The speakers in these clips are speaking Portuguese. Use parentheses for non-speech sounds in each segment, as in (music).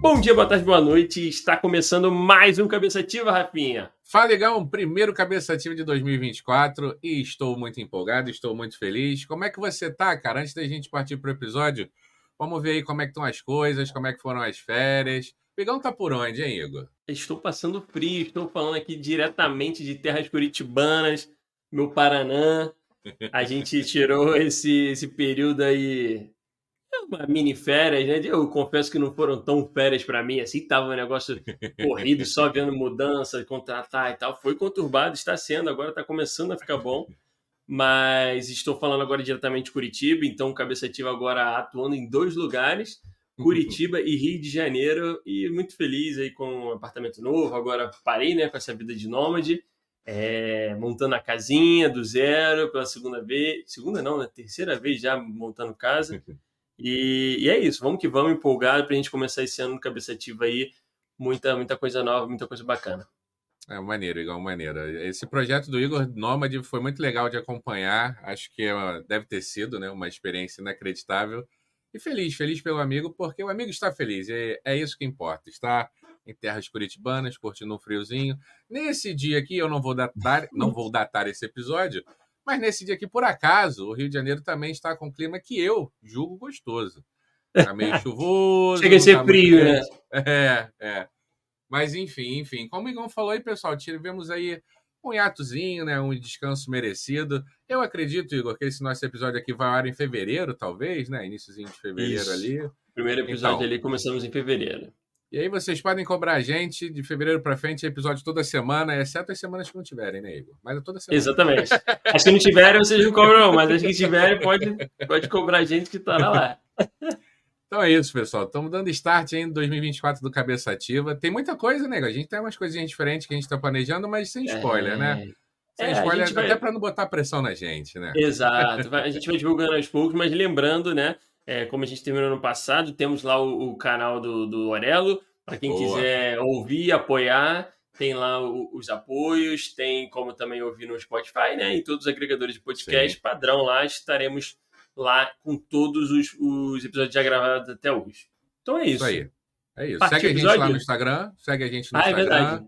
Bom dia, boa tarde, boa noite. Está começando mais um Cabeça Ativa, Rafinha. Fala, legal, primeiro Cabeça Ativa de 2024 e estou muito empolgado, estou muito feliz. Como é que você tá, cara? Antes da gente partir para o episódio, vamos ver aí como é que estão as coisas, como é que foram as férias. Pegão tá por onde, hein, Igor? Estou passando frio, estou falando aqui diretamente de terras curitibanas, meu Paraná. A gente (laughs) tirou esse, esse período aí uma mini férias, né? Eu confesso que não foram tão férias para mim, assim, tava um negócio corrido, só vendo mudança, contratar e tal. Foi conturbado, está sendo, agora está começando a ficar bom. Mas estou falando agora diretamente de Curitiba, então Cabeça Ativa agora atuando em dois lugares, Curitiba e Rio de Janeiro, e muito feliz aí com um apartamento novo. Agora parei, né, com essa vida de nômade, é, montando a casinha do zero pela segunda vez, segunda não, né, terceira vez já montando casa. E, e, é isso, vamos que vamos, empolgado para a gente começar esse ano no Cabeça Ativa aí. Muita, muita coisa nova, muita coisa bacana. É maneiro, igual maneiro. Esse projeto do Igor Nômade foi muito legal de acompanhar. Acho que é deve ter sido né, uma experiência inacreditável. E feliz, feliz pelo amigo, porque o amigo está feliz. É, é isso que importa. Está em terras curitibanas, curtindo um friozinho. Nesse dia aqui, eu não vou datar, não vou datar esse episódio, mas nesse dia aqui, por acaso, o Rio de Janeiro também está com um clima que eu julgo gostoso. Está meio (laughs) chuvoso. Chega a ser tá frio, né? É, é. Mas enfim, enfim. Como o Igor falou aí, pessoal, tivemos aí um hiatozinho, né? Um descanso merecido. Eu acredito, Igor, que esse nosso episódio aqui vai ao ar em fevereiro, talvez, né? Iníciozinho de fevereiro Isso. ali. Primeiro episódio então, ali, começamos em fevereiro. E aí vocês podem cobrar a gente de fevereiro para frente, episódio toda semana, exceto as semanas que não tiverem, né, Igor? Mas é toda semana. Exatamente. As que não tiverem, vocês não cobram, mas as que tiverem, pode, pode cobrar a gente que estará lá. Então é isso, pessoal. Estamos dando start em 2024 do Cabeça Ativa. Tem muita coisa, né? A gente tem umas coisinhas diferentes que a gente está planejando, mas sem spoiler, É. né? Sem É, spoiler, gente vai- até para não botar pressão na gente, né? Exato. A gente vai divulgando aos poucos, mas lembrando, né? É, como a gente terminou no passado, temos lá o, o canal do, do Orelo. Para quem Boa. quiser ouvir, apoiar, tem lá o- os apoios, tem como também ouvir no Spotify, né? Em todos os agregadores de podcast, padrão lá, estaremos lá com todos os, os episódios já gravados até hoje. Então é isso. Isso aí. É isso. Partiu Segue a gente episódio? lá no Instagram. Segue a gente no Ah, é Instagram. verdade.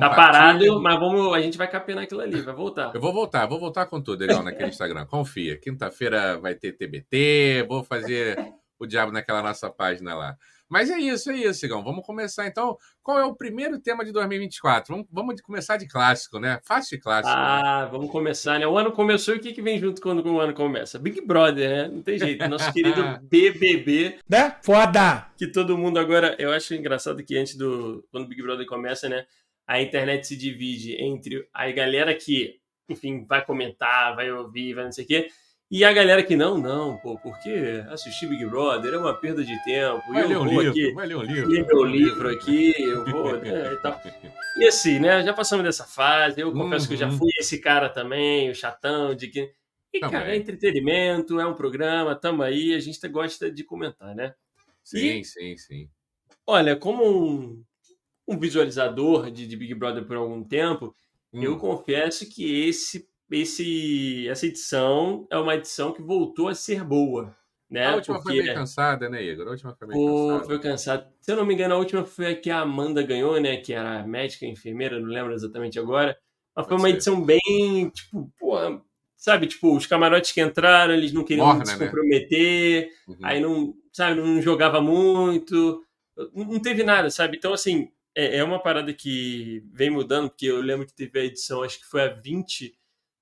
Tá parado, mas vamos, a gente vai capear aquilo ali, vai voltar. Eu vou voltar, vou voltar com tudo, legal, naquele Instagram. Confia. Quinta-feira vai ter TBT, vou fazer o diabo naquela nossa página lá. Mas é isso, é isso, Igão. Vamos começar então. Qual é o primeiro tema de 2024? Vamos, vamos começar de clássico, né? Fácil e clássico. né? Ah, vamos começar, né? O ano começou e o que, que vem junto quando o ano começa? Big Brother, né? Não tem jeito. Nosso (laughs) querido BBB, Né? Foda! que todo mundo agora. Eu acho engraçado que antes do. Quando o Big Brother começa, né? A internet se divide entre a galera que, enfim, vai comentar, vai ouvir, vai não sei o quê. E a galera que não, não, pô, porque assistir Big Brother é uma perda de tempo. e Vai eu ler um vou livro, aqui vai ler um livro. ler meu livro aqui, eu vou, né, e tal. (laughs) E assim, né, já passamos dessa fase, eu confesso que eu já Uhum. fui esse cara também, o chatão, de que... E, cara, é entretenimento, é um programa, tamo aí, a gente gosta de comentar, né? Sim, sim, sim. Olha, como um, um visualizador de, de Big Brother por algum tempo, eu Hum, confesso que esse, esse, essa edição é uma edição que voltou a ser boa, né? a última foi Porque- meio cansada, né, Igor? A última foi meio Pô, cansada. foi cansado. Se eu não me engano, a última foi a que a Amanda ganhou, né? Que era médica, enfermeira, não lembro exatamente agora. Mas foi uma ser. edição bem, tipo, pô, sabe, tipo, os camarotes que entraram, eles não queriam Morna, se né? comprometer, Uhum. aí não, sabe, não jogava muito, não teve nada, sabe? Então, assim, é, é uma parada que vem mudando, porque eu lembro que teve a edição, acho que foi a 20,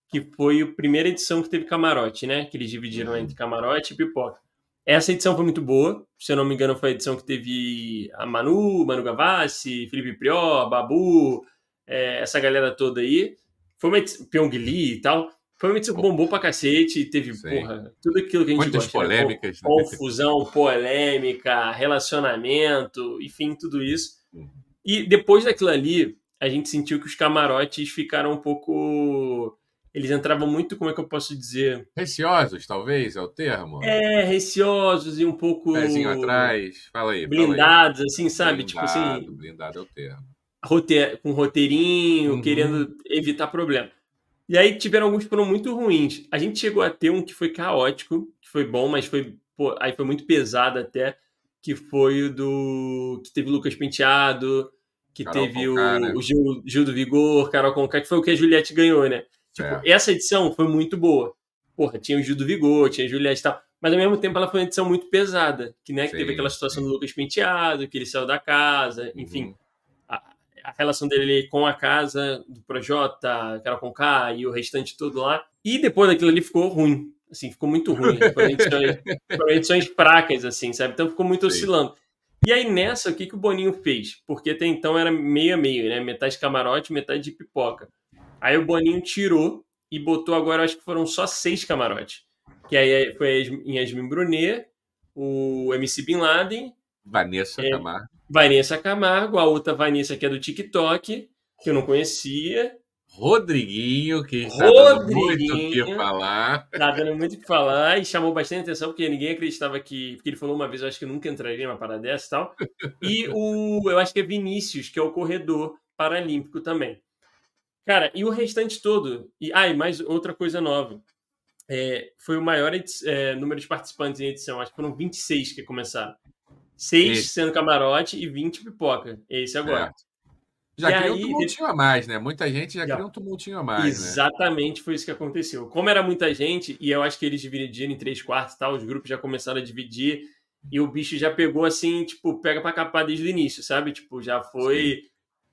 que foi a primeira edição que teve camarote, né? Que eles dividiram Uhum. entre camarote e pipoca. Essa edição foi muito boa. Se eu não me engano, foi a edição que teve a Manu, Manu Gavassi, Felipe Prior, Babu, é, essa galera toda aí. Foi uma edição, Pyong Lee e tal. Foi uma edição que bombou pra cacete. Teve, Sim. porra, tudo aquilo que a gente Muitas gosta. né? polêmicas, né? Confusão, polêmica, relacionamento, enfim, tudo isso. E depois daquilo ali, a gente sentiu que os camarotes ficaram um pouco. Eles entravam muito, como é que eu posso dizer? Receosos, talvez, é o termo? É, receosos e um pouco. Pezinho atrás. Fala aí. fala aí. Blindados, assim, sabe? tipo assim, Blindado, Blindado é o termo. com roteirinho, Uhum. querendo evitar problema. E aí tiveram alguns que foram muito ruins. A gente chegou a ter um que foi caótico, que foi bom, mas foi, pô, aí foi muito pesado até, que foi o do. que teve o Lucas Penteado, que Carol teve Conká, o, né? o Gil, Gil do Vigor, Carol Conká, que foi o que a Juliette ganhou, né? Tipo, É. essa edição foi muito boa. Porra, tinha o Gil do Vigor, tinha a Juliette e tal. Mas ao mesmo tempo ela foi uma edição muito pesada. Que, né, que teve aquela situação sim. do Lucas Penteado, que ele saiu da casa, enfim. Uhum. A, a relação dele com a casa, do Projota, Carol Conká e o restante todo lá. E depois daquilo ali ficou ruim. Assim, ficou muito ruim. Edições, (laughs) foram edições fracas, assim, sabe? Então ficou muito Sim. oscilando. E aí nessa, o que, que o Boninho fez? Porque até então era meio a meio, né? Metade camarote, metade de pipoca. Aí o Boninho tirou e botou agora, acho que foram só seis camarotes. Que aí foi Yas- Yasmin Brunet, o MC Bin Laden, Vanessa É. Camargo. Vanessa Camargo, a outra Vanessa que é do TikTok, que eu não conhecia. Rodriguinho, que está dando muito o Rodriguinho. que falar. Tá dando muito o que falar e chamou bastante atenção, porque ninguém acreditava que. Porque ele falou uma vez, eu acho que nunca entraria numa parada dessa e tal. E o. Eu acho que é Vinícius, que é o corredor paralímpico também. Cara, e o restante todo. E, ah, e mais outra coisa nova. É, foi o maior é, número de participantes em edição. Acho que foram 26 que começaram. Seis Esse. sendo camarote e 20 pipoca. Esse agora. Já E cria um aí, tumultinho a mais, né? Muita gente já, Já. cria um tumultinho a mais, né? Exatamente foi isso que aconteceu. Como era muita gente, e eu acho que eles dividiram em três quartos e tal, os grupos já começaram a dividir, e o bicho já pegou assim, tipo, pega pra capar desde o início, sabe? Tipo, já foi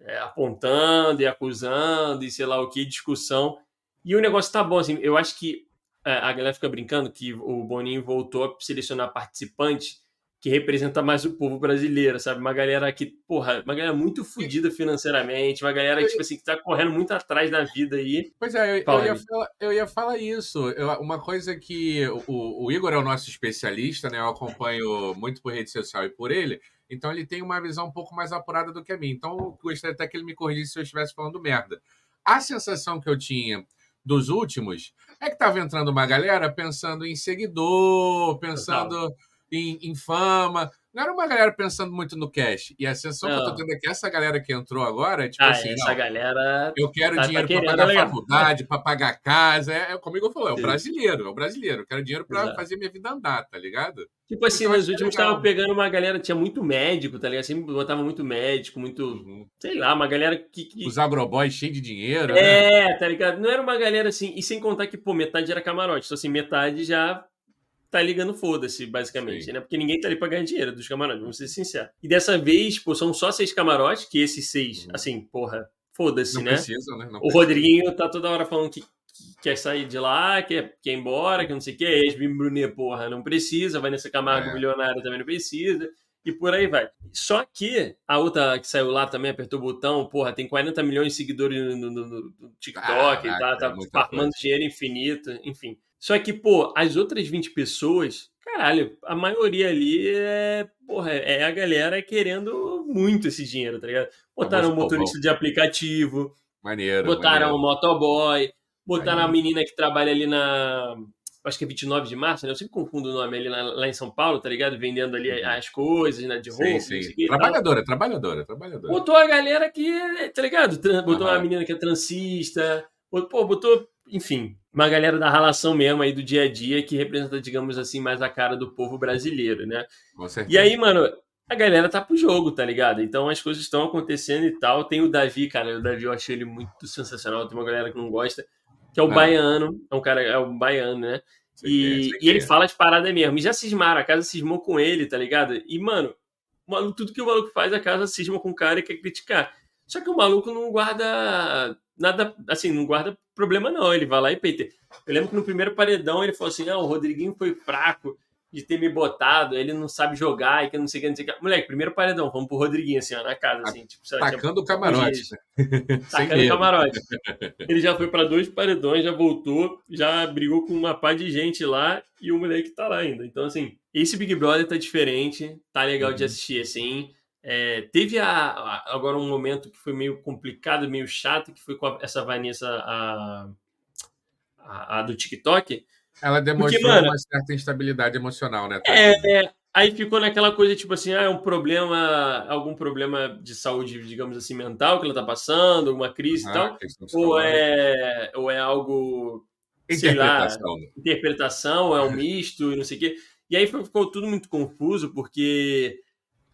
é, apontando e acusando e sei lá o que, discussão. E o negócio tá bom, assim, eu acho que é, a galera fica brincando que o Boninho voltou a selecionar participantes que representa mais o povo brasileiro, sabe? Uma galera que, porra, uma galera muito fodida financeiramente, uma galera tipo assim, que tá correndo muito atrás da vida aí. Pois é, eu, eu ia, falar, eu ia falar isso. Eu- uma coisa que o, o Igor é o nosso especialista, né? Eu acompanho muito por rede social e por ele. Então ele tem uma visão um pouco mais apurada do que a minha. Então eu gostaria até que ele me corrigisse se eu estivesse falando merda. A sensação que eu tinha dos últimos é que tava entrando uma galera pensando em seguidor, pensando em, em fama. Não era uma galera pensando muito no cash. E a sensação que eu tô Não. tendo é que essa galera que entrou agora é tipo Ah, assim, essa não, galera. eu quero Tá- tá dinheiro para querendo, pagar legal. faculdade, para pagar casa. É, é como o Igor falou, é o brasileiro, é o brasileiro. Eu quero dinheiro para fazer minha vida andar, tá ligado? Tipo assim, Então, nos é últimos legal. estavam pegando uma galera, tinha muito médico, tá ligado? Sempre botava muito médico, muito. Sei lá, uma galera que. que- Os agroboys cheios de dinheiro, né? É, tá ligado? Não era uma galera assim. E sem contar que, pô, metade era camarote. Então, assim, metade já tá ligando foda-se, basicamente, Sim. né? Porque ninguém tá ali pra ganhar dinheiro dos camarotes, vamos ser sinceros. E dessa vez, pô, são só seis camarotes, que esses seis, Uhum. assim, porra, foda-se, Não né? precisam, né? Não O precisam. Rodriguinho tá toda hora falando que, que quer sair de lá, quer, quer ir embora, que não sei o que. Yasmin Brunet, porra, não precisa. Vanessa Camargo, É. milionária, também não precisa. E por aí vai. Só que a outra que saiu lá também, apertou o botão, porra, tem 40 milhões de seguidores no, no- no- TikTok, Caraca, tá, é tá muita farmando dinheiro infinito, enfim. Só que, pô, as outras 20 pessoas, caralho, a maioria ali é, porra, é a galera querendo muito esse dinheiro, tá ligado? Botaram um motorista de aplicativo, Maneiro. Botaram o maneiro. motoboy, botaram a Maneiro. menina que trabalha ali na. Acho que é 29 de março, né? Eu sempre confundo o nome ali na- lá em São Paulo, tá ligado? Vendendo ali Uhum. as coisas, né? De roupa, Sim, sim. Trabalhadora, trabalhadora, trabalhadora. Botou a galera que, tá ligado? Botou Aham. uma menina que é transista, botou, pô, botou, enfim, uma galera da relação mesmo aí do dia a dia que representa, digamos assim, mais a cara do povo brasileiro, né? E aí, mano, a galera tá pro jogo, tá ligado? Então as coisas estão acontecendo e tal. Tem o Davi, cara. O Davi eu achei ele muito sensacional. Tem uma galera que não gosta, que é o Ah. baiano. É um cara, é o baiano, né? Sei é, E, e ele é. fala de parada mesmo. E já cismaram, a casa cismou com ele, tá ligado? E, mano, o maluco, tudo que o maluco faz, a casa cisma com o cara e quer criticar. Só que o maluco não guarda nada, assim, não guarda problema, não. Ele vai lá e peita. Eu lembro que no primeiro paredão ele falou assim: ah, o Rodriguinho foi fraco de ter me botado, ele não sabe jogar e que não sei o que, não sei o que. Moleque, primeiro paredão, vamos pro Rodriguinho, assim, ó, na casa, assim, tipo, Tacando o camarote. né? (laughs) (laughs) Tacando medo. camarote. (laughs) Ele já foi pra dois paredões, já voltou, já brigou com uma pá de gente lá e o moleque tá lá ainda. Então, assim, esse Big Brother tá diferente, tá legal de Uhum. assistir, assim. É, teve a, a- agora um momento que foi meio complicado, meio chato, que foi com a- essa Vanessa, a, a, do TikTok. Ela demonstrou mano, uma certa instabilidade emocional, né? É, é, aí ficou naquela coisa, tipo assim, ah, é um problema, algum problema de saúde, digamos assim, mental que ela tá passando, uma crise e Ah, tal. questão Ou é, ou é algo sei lá, Interpretação. né? interpretação, é um misto e não sei o quê. E aí ficou tudo muito confuso, porque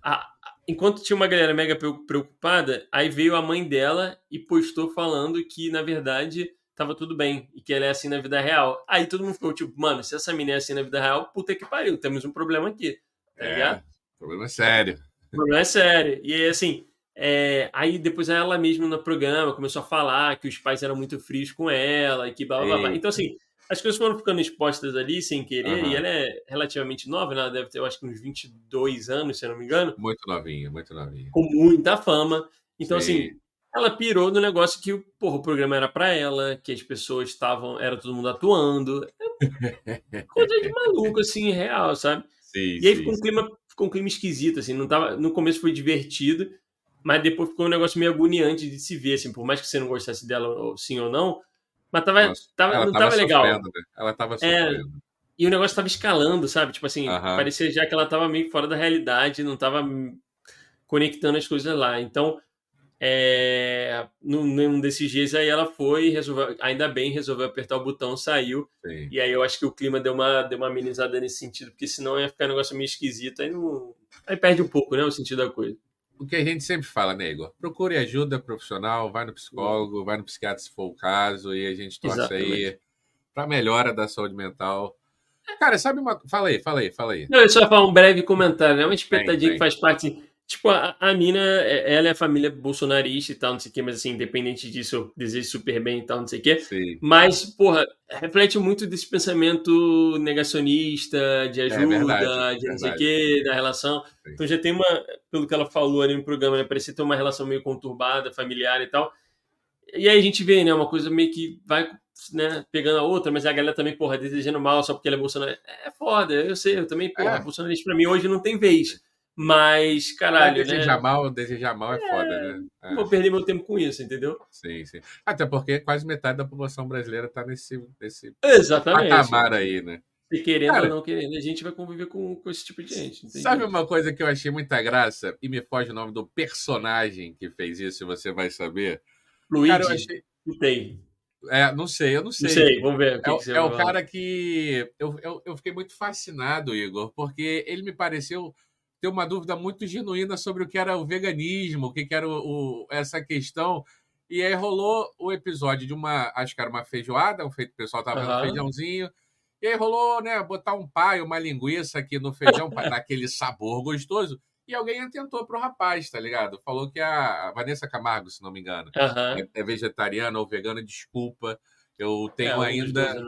a, enquanto tinha uma galera mega preocupada, aí veio a mãe dela e postou falando que, na verdade, tava tudo bem e que ela é assim na vida real. Aí todo mundo ficou tipo, mano, se essa menina é assim na vida real, puta que pariu, temos um problema aqui. Tá é, ligado? Problema sério. O problema é sério. E aí, assim, é, aí depois ela mesma no programa começou a falar que os pais eram muito frios com ela e que blá blá blá. Então, assim, as coisas foram ficando expostas ali sem querer, uhum. e ela é relativamente nova, né? ela deve ter, eu acho que uns 22 anos, se eu não me engano. Muito novinha, muito novinha. Com muita fama. Então, Sim. assim, ela pirou no negócio que porra, o programa era para ela, que as pessoas estavam, era todo mundo atuando. É coisa de maluco, assim, real, sabe? Sim, e aí sim, ficou um clima, ficou um clima esquisito, assim, não tava, no começo foi divertido, mas depois ficou um negócio meio agoniante de se ver, assim, por mais que você não gostasse dela, sim ou não, mas tava, Nossa, tava não tava, tava legal. Né? Ela tava é, sofrendo. É, e o negócio tava escalando, sabe? Tipo assim, uh -huh. parecia já que ela tava meio fora da realidade, não tava conectando as coisas lá. Então, é, num, num desses dias aí ela foi, resolveu, ainda bem, resolveu apertar o botão, saiu. Sim. E aí eu acho que o clima deu uma, deu uma amenizada nesse sentido, porque senão ia ficar um negócio meio esquisito, aí, não, aí perde um pouco, né, o sentido da coisa o que a gente sempre fala, né, Igor? Procure ajuda profissional, vai no psicólogo, vai no psiquiatra se for o caso, e a gente torce Exatamente. aí para melhora da saúde mental. Cara, sabe uma. Fala aí, fala aí, fala aí. Não, eu só falar um breve comentário, né? Uma espetadinha que faz parte Tipo, a, a mina, é, ela é a família bolsonarista e tal, não sei o quê, mas assim, independente disso, eu desejo super bem e tal, não sei o quê. Sim. Mas, porra, reflete muito desse pensamento negacionista, de é ajuda, é verdade, de não sei o quê, da relação. Sim. Então já tem uma, pelo que ela falou ali no programa, né, parecia ter uma relação meio conturbada, familiar e tal. E aí a gente vê, né, uma coisa meio que vai né, pegando a outra, mas a galera também, porra, desejando mal só porque ela é bolsonarista. É foda, eu sei, eu também, porra, é. bolsonarista pra mim hoje não tem vez. Mas, caralho, né? Desejar mal, desejar mal é, é foda, né? É. Vou perder meu tempo com isso, entendeu? Sim, sim. Até porque quase metade da população brasileira tá nesse, nesse Exatamente. patamar aí, né? Se querendo Cara, ou não querendo, a gente vai conviver com, com esse tipo de gente. Sabe uma coisa que eu achei muita graça? E me foge o nome do personagem que fez isso, você vai saber. Luigi. Cara, eu achei... Tem. É, não sei, eu não sei. Não sei, vamos ver. É, é o cara que. Eu, eu, eu fiquei muito fascinado, Igor, porque ele me pareceu ter uma dúvida muito genuína sobre o que era o veganismo, o que, era o, o, essa questão. E aí rolou o episódio de uma, acho que era uma feijoada, o pessoal estava vendo uhum. feijãozinho. E aí rolou, né, botar um pai, uma linguiça aqui no feijão para dar aquele sabor gostoso. E alguém atentou pro rapaz, tá ligado? Falou que a Vanessa Camargo, se não me engano, uhum. é, vegetariana ou vegana, desculpa. Eu tenho é, ainda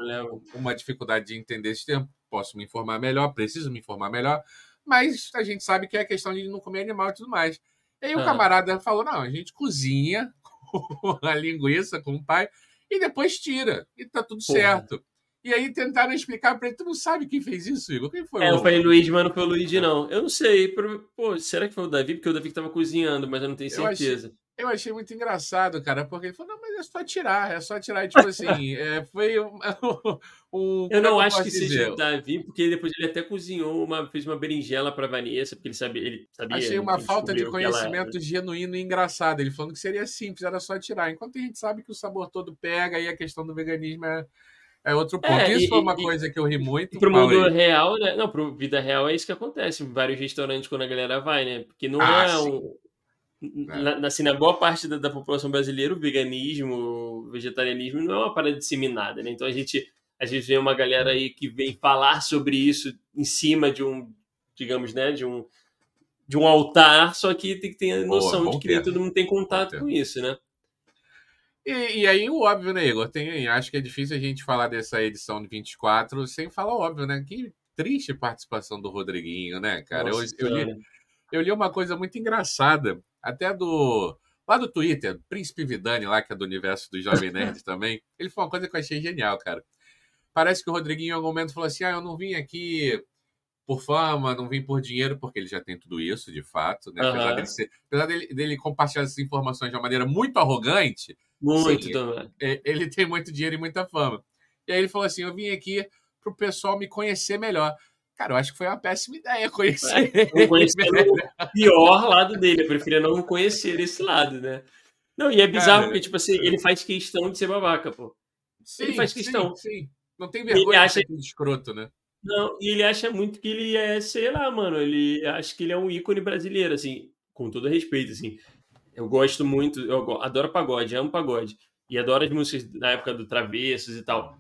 uma dificuldade de entender esse tempo. Posso me informar melhor, preciso me informar melhor mas a gente sabe que é questão de não comer animal e tudo mais. E aí o camarada falou: não, a gente cozinha (laughs) a linguiça com o pai e depois tira, e tá tudo Porra. certo. E aí tentaram explicar para ele: tu não sabe quem fez isso, Igor? Quem foi? É, eu falei Luiz, mas não foi o Luiz, não. Eu não sei. Pô, será que foi o Davi? Porque o Davi que tava cozinhando, mas eu não tenho certeza. Eu achei, eu achei muito engraçado, cara, porque ele falou, não, mas é só tirar, é só tirar. E, tipo assim, (laughs) é, foi um, (laughs) um Eu não acho que dizer? seja o Davi, porque depois ele até cozinhou, uma, fez uma berinjela para Vanessa, porque ele sabia. Ele sabia achei uma falta de conhecimento ela... genuíno e engraçado. Ele falando que seria simples, era só tirar. Enquanto a gente sabe que o sabor todo pega e a questão do veganismo é. É outro ponto. É, isso e, foi uma e, coisa que eu ri muito. Pro mundo aí. real, né? Não, pro vida real é isso que acontece. Vários restaurantes quando a galera vai, né? Porque não ah, é um, é. Na, assim, na boa parte da, da, população brasileira, o veganismo, o vegetarianismo não é uma parada disseminada, né? Então a gente, a gente vê uma galera aí que vem falar sobre isso em cima de um, digamos, né, de um, de um altar, só que tem que ter a noção Boa, de que nem todo mundo tem contato com isso, né? E, e, aí, o óbvio, né, Igor? Tem, acho que é difícil a gente falar dessa edição de 24 sem falar óbvio, né? Que triste participação do Rodriguinho, né, cara? Nossa, eu, eu, li, eu li uma coisa muito engraçada até do. Lá do Twitter, Príncipe Vidani, lá, que é do universo do Jovem Nerd (laughs) também, ele falou uma coisa que eu achei genial, cara. Parece que o Rodriguinho, em algum momento, falou assim: ah, eu não vim aqui por fama, não vim por dinheiro, porque ele já tem tudo isso, de fato, né? Uhum. Apesar, dele, ser, apesar dele, dele, compartilhar essas informações de uma maneira muito arrogante, muito sim, também. Ele, ele tem muito dinheiro e muita fama. E aí ele falou assim: eu vim aqui para o pessoal me conhecer melhor. Cara, eu acho que foi uma péssima ideia conhecer. É, conhecer o pior lado dele. Eu preferia não conhecer esse lado, né? Não, e é bizarro Cara, porque, tipo assim, ele faz questão de ser babaca, pô. Sim, ele faz questão. Sim, sim. Não tem vergonha ele acha... de ser escroto, né? Não, e ele acha muito que ele é, sei lá, mano, ele acha que ele é um ícone brasileiro, assim, com todo respeito, assim. Eu gosto muito, eu adoro pagode, amo pagode. E adoro as músicas da época do Travessos e tal.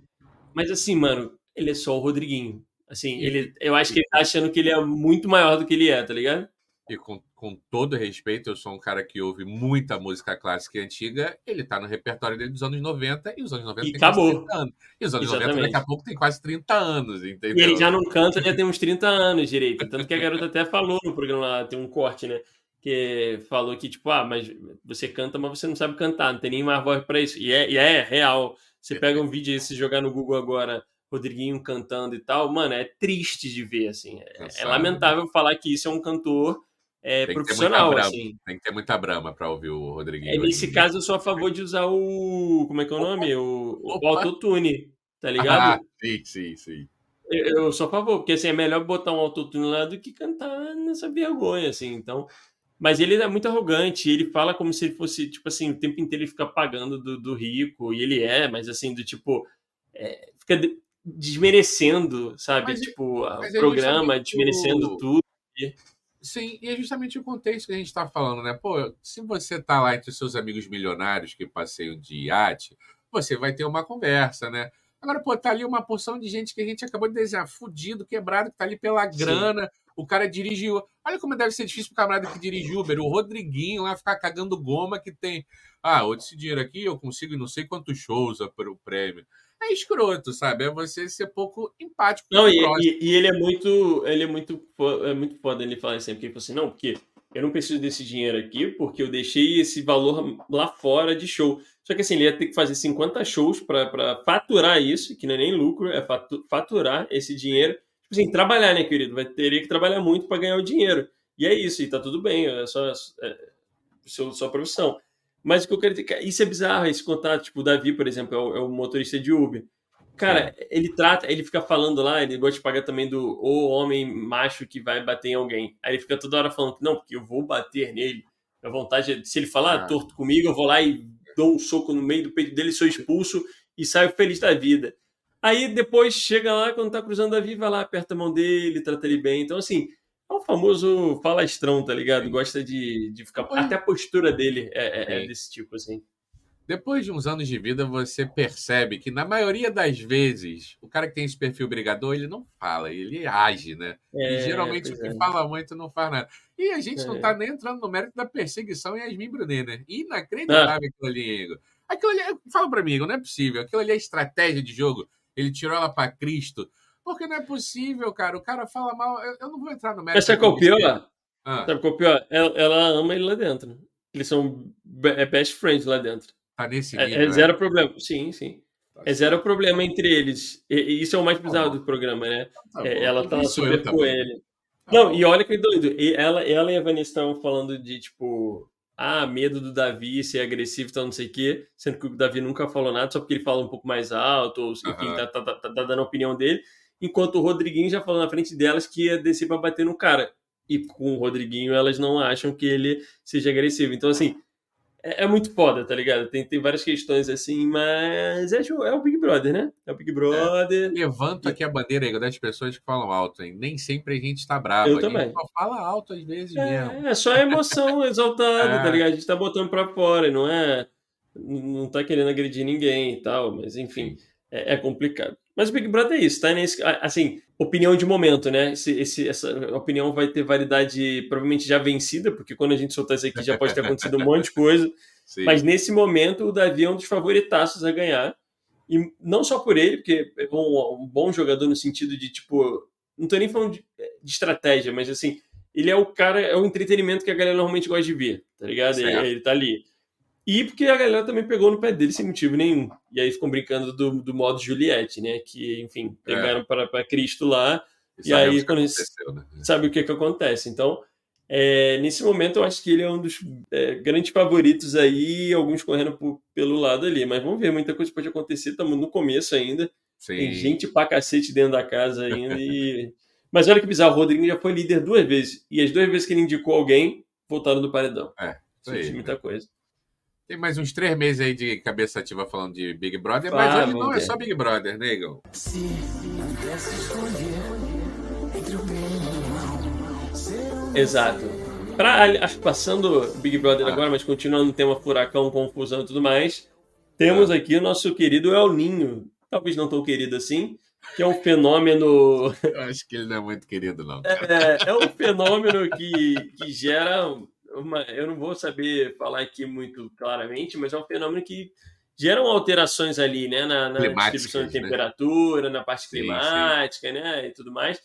Mas assim, mano, ele é só o Rodriguinho. Assim, ele, eu acho que ele tá achando que ele é muito maior do que ele é, tá ligado? E com, com todo respeito, eu sou um cara que ouve muita música clássica e antiga. Ele tá no repertório dele dos anos 90 e os anos 90 E tem acabou. quase 30 anos. E os anos Exatamente. 90 daqui a pouco tem quase 30 anos, entendeu? E ele já não canta, já tem uns 30 anos direito. Tanto que a (laughs) garota até falou no programa lá, tem um corte, né? Que falou que, tipo, ah, mas você canta, mas você não sabe cantar, não tem nem mais voz pra isso. E é, e é real. Você pega um vídeo aí, se jogar no Google agora, Rodriguinho cantando e tal, mano, é triste de ver, assim. É, é Cansado. lamentável falar que isso é um cantor é, profissional, brama. assim. Tem que ter muita brama pra ouvir o Rodriguinho. É, nesse caso, eu sou a favor de usar o. Como é que é o nome? O, o Opa. autotune, tá Ah, ligado? sim, sim, sim. Eu, eu sou a favor, porque assim, é melhor botar um autotune lá do que cantar nessa vergonha, assim. Então. Mas ele é muito arrogante, ele fala como se ele fosse, tipo assim, o tempo inteiro ele fica pagando do, do rico, e ele é, mas assim, do tipo. é, fica desmerecendo, sabe? Mas é- tipo, o mas é programa, desmerecendo o- tudo. Sim, e é justamente o contexto que a gente está falando, né? Pô, se você tá lá entre os seus amigos milionários que passeiam de iate, você vai ter uma conversa, né? Agora, pô, tá ali uma porção de gente que a gente acabou de desenhar, fudido, quebrado, que tá ali pela Sim. grana. O cara dirige. o- Olha como deve ser difícil pro camarada que dirige Uber, o Rodriguinho lá ficar cagando goma que tem. Ah, ou esse dinheiro aqui eu consigo não sei quantos shows para o prêmio. É escroto, sabe? É você ser pouco empático Não, e, e- e ele é muito, ele é muito, é muito foda ele falar sempre, porque ele fala assim, não, porque eu não preciso desse dinheiro aqui, porque eu deixei esse valor lá fora de show. Só que assim, ele ia ter que fazer 50 shows para faturar isso, que não é nem lucro, é fatu- faturar esse dinheiro. Tipo assim, trabalhar, né, querido? Vai teria que trabalhar muito para ganhar o dinheiro. E é isso, e tá tudo bem, é só é, seu, sua profissão. Mas o que eu quero dizer, isso é bizarro, esse contato, tipo, o Davi, por exemplo, é o, é o motorista de Uber. Cara, ele trata, ele fica falando lá, ele gosta de pagar também do o homem macho que vai bater em alguém. Aí ele fica toda hora falando que não, porque eu vou bater nele. A vontade, é- se ele falar Ah. torto comigo, eu vou lá e dou um soco no meio do peito dele, sou expulso e saio feliz da vida. Aí depois chega lá, quando tá cruzando a vida, vai lá, aperta a mão dele, trata ele bem. Então, assim, é o famoso falastrão, tá ligado? Gosta de, de ficar. Depois- Até a postura dele é, é- é desse tipo, assim. Depois de uns anos de vida, você percebe que, na maioria das vezes, o cara que tem esse perfil brigador, ele não fala, ele age, né? É, e geralmente o pois que é. fala muito não faz nada. E a gente não É. tá nem entrando no mérito da perseguição em Yasmin Brunet, né? Inacreditável aquilo ali, Igor. Aquilo ali, é- fala pra mim, Igor, não é possível. Aquilo ali é estratégia de jogo. Ele tirou ela pra Cristo. Porque não é possível, cara. O cara fala mal. Eu, eu não vou entrar no mérito. Mas sabe qual é o pior? Ah, Sabe qual é pior? Ela, ela ama ele lá dentro. Eles são é best friends lá dentro. tá nesse É, nível. é né? zero problema. Sim, sim. Tá É zero problema entre eles. E, isso é o mais bizarro bom. do programa, né? Tá É, ela tá Isso eu super com ele. Tá Não, e olha que doido. E ela, ela e a Vanessa estavam falando de, tipo, ah, medo do Davi ser agressivo e tal, não sei o quê. Sendo que o Davi nunca falou nada, só porque ele fala um pouco mais alto, ou enfim, tá, tá, tá- tá dando a opinião dele. Enquanto o Rodriguinho já falou na frente delas que ia descer pra bater no cara. E com o Rodriguinho elas não acham que ele seja agressivo. Então, assim, é, é muito foda, tá ligado? Tem, tem várias questões assim, mas é, jo- é o Big Brother, né? É o Big Brother. Levanto aqui a bandeira Igor, das pessoas que falam alto, hein? Nem sempre a gente tá bravo. Eu a gente também. só fala alto às vezes mesmo. É, (laughs) é só a emoção exaltada, É. tá ligado? A gente tá botando pra fora, não é. Não tá querendo agredir ninguém e tal, mas enfim, é, é complicado. Mas o Big Brother é isso, tá? Nesse, assim, opinião de momento, né? Esse, esse- essa opinião vai ter validade provavelmente já vencida, porque quando a gente soltar isso aqui já pode ter acontecido um monte de coisa. (laughs) Sim. Mas nesse momento o Davi é um dos favoritaços a ganhar. E não só por ele, porque é um, um bom jogador no sentido de, tipo, não tô nem falando de, de estratégia, mas assim, ele é o cara, é o entretenimento que a galera normalmente gosta de ver, tá ligado? Ele, ele tá ali. E porque a galera também pegou no pé dele sem motivo nenhum. E aí ficam brincando do, do modo Juliette, né? Que, enfim, É. pegaram para para Cristo lá, e sabemos aí, que quando a gente- né? sabe o que que acontece. Então, é, nesse momento, eu acho que ele é um dos é, grandes favoritos aí, alguns correndo por- pelo lado ali. Mas vamos ver, muita coisa pode acontecer, estamos no começo ainda. Sim. Tem gente pra cacete dentro da casa ainda. E... (laughs) Mas olha que bizarro, o Rodrigo já foi líder duas vezes. E as duas vezes que ele indicou alguém, voltaram do paredão. É, isso aí, diz muita coisa. Tem mais uns três meses aí de cabeça ativa falando de Big Brother, mas ah, hoje não é só Big Brother, né, Igor? Se Exato. Pra, passando Big Brother ah. agora, mas continuando no tema furacão, confusão e tudo mais, temos ah. aqui o nosso querido El Ninho. Talvez não tão querido assim, que é um fenômeno. Eu acho que ele não é muito querido, não. (laughs) É, é um fenômeno que, que gera uma. Eu não vou saber falar aqui muito claramente, mas é um fenômeno que geram alterações ali, né? Na, na distribuição de né? temperatura, né? na parte climática, sim. né? E tudo mais.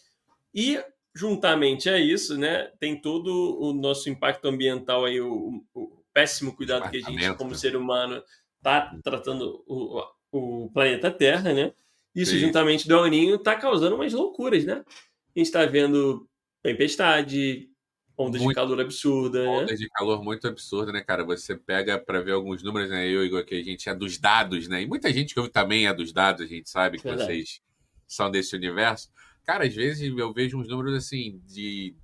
E juntamente a isso, né, tem todo o nosso impacto ambiental aí, o, o péssimo cuidado que a gente, como ser humano, está tratando o, o planeta Terra, né? Isso, Sim. juntamente do El Ninho, está causando umas loucuras, né? A gente está vendo tempestade, ondas muito, de calor absurda, né? Ondas né? de calor muito absurda, né, cara? Você pega para ver alguns números, né? Eu, Igor, que a gente é dos dados, né? E muita gente que ouve também é dos dados, a gente sabe que Verdade. vocês são desse universo. Cara, às vezes eu vejo uns números assim de.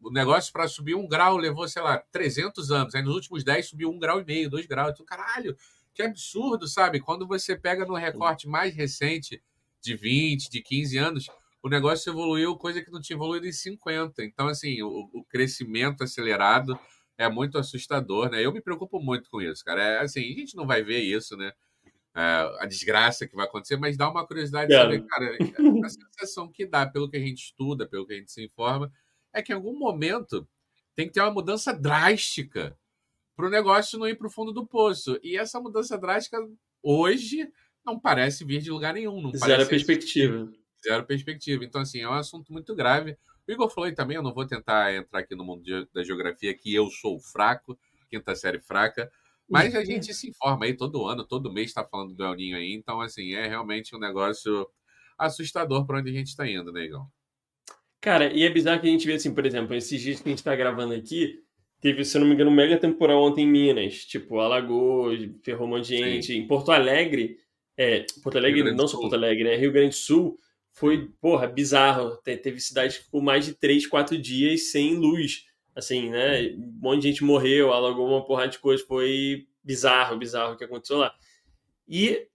O negócio para subir um grau levou, sei lá, 300 anos. Aí nos últimos 10 subiu um grau e meio, dois graus. Então, caralho, que absurdo, sabe? Quando você pega no recorte mais recente, de 20, de 15 anos, o negócio evoluiu coisa que não tinha evoluído em 50. Então, assim, o, o crescimento acelerado é muito assustador, né? Eu me preocupo muito com isso, cara. É, assim, a gente não vai ver isso, né? uh, a desgraça que vai acontecer, mas dá uma curiosidade é. cara, a sensação que dá, pelo que a gente estuda, pelo que a gente se informa, é que em algum momento tem que ter uma mudança drástica para o negócio não ir para o fundo do poço. E essa mudança drástica, hoje, não parece vir de lugar nenhum. Não Zero perspectiva. Zero perspectiva. Então, assim, é um assunto muito grave. O Igor falou também, eu não vou tentar entrar aqui no mundo de, da geografia, que eu sou fraco, quinta série fraca, mas a (laughs) gente se informa aí todo ano, todo mês está falando do El Ninho aí, então assim, é realmente um negócio assustador para onde a gente está indo, né, Igor? Cara, e é bizarro que a gente vê assim, por exemplo, esses dias que a gente está gravando aqui, teve, se eu não me engano, um mega temporal ontem em Minas, tipo, Alagoas, ferrou um monte de gente. Em Porto Alegre, é, Porto Alegre, não só Porto Alegre, é Rio Grande do Sul, foi, porra, bizarro. Teve cidades com mais de 3, 4 dias sem luz assim, né? Um monte de gente morreu, alagou uma porrada de coisas, foi bizarro, bizarro o que aconteceu lá. E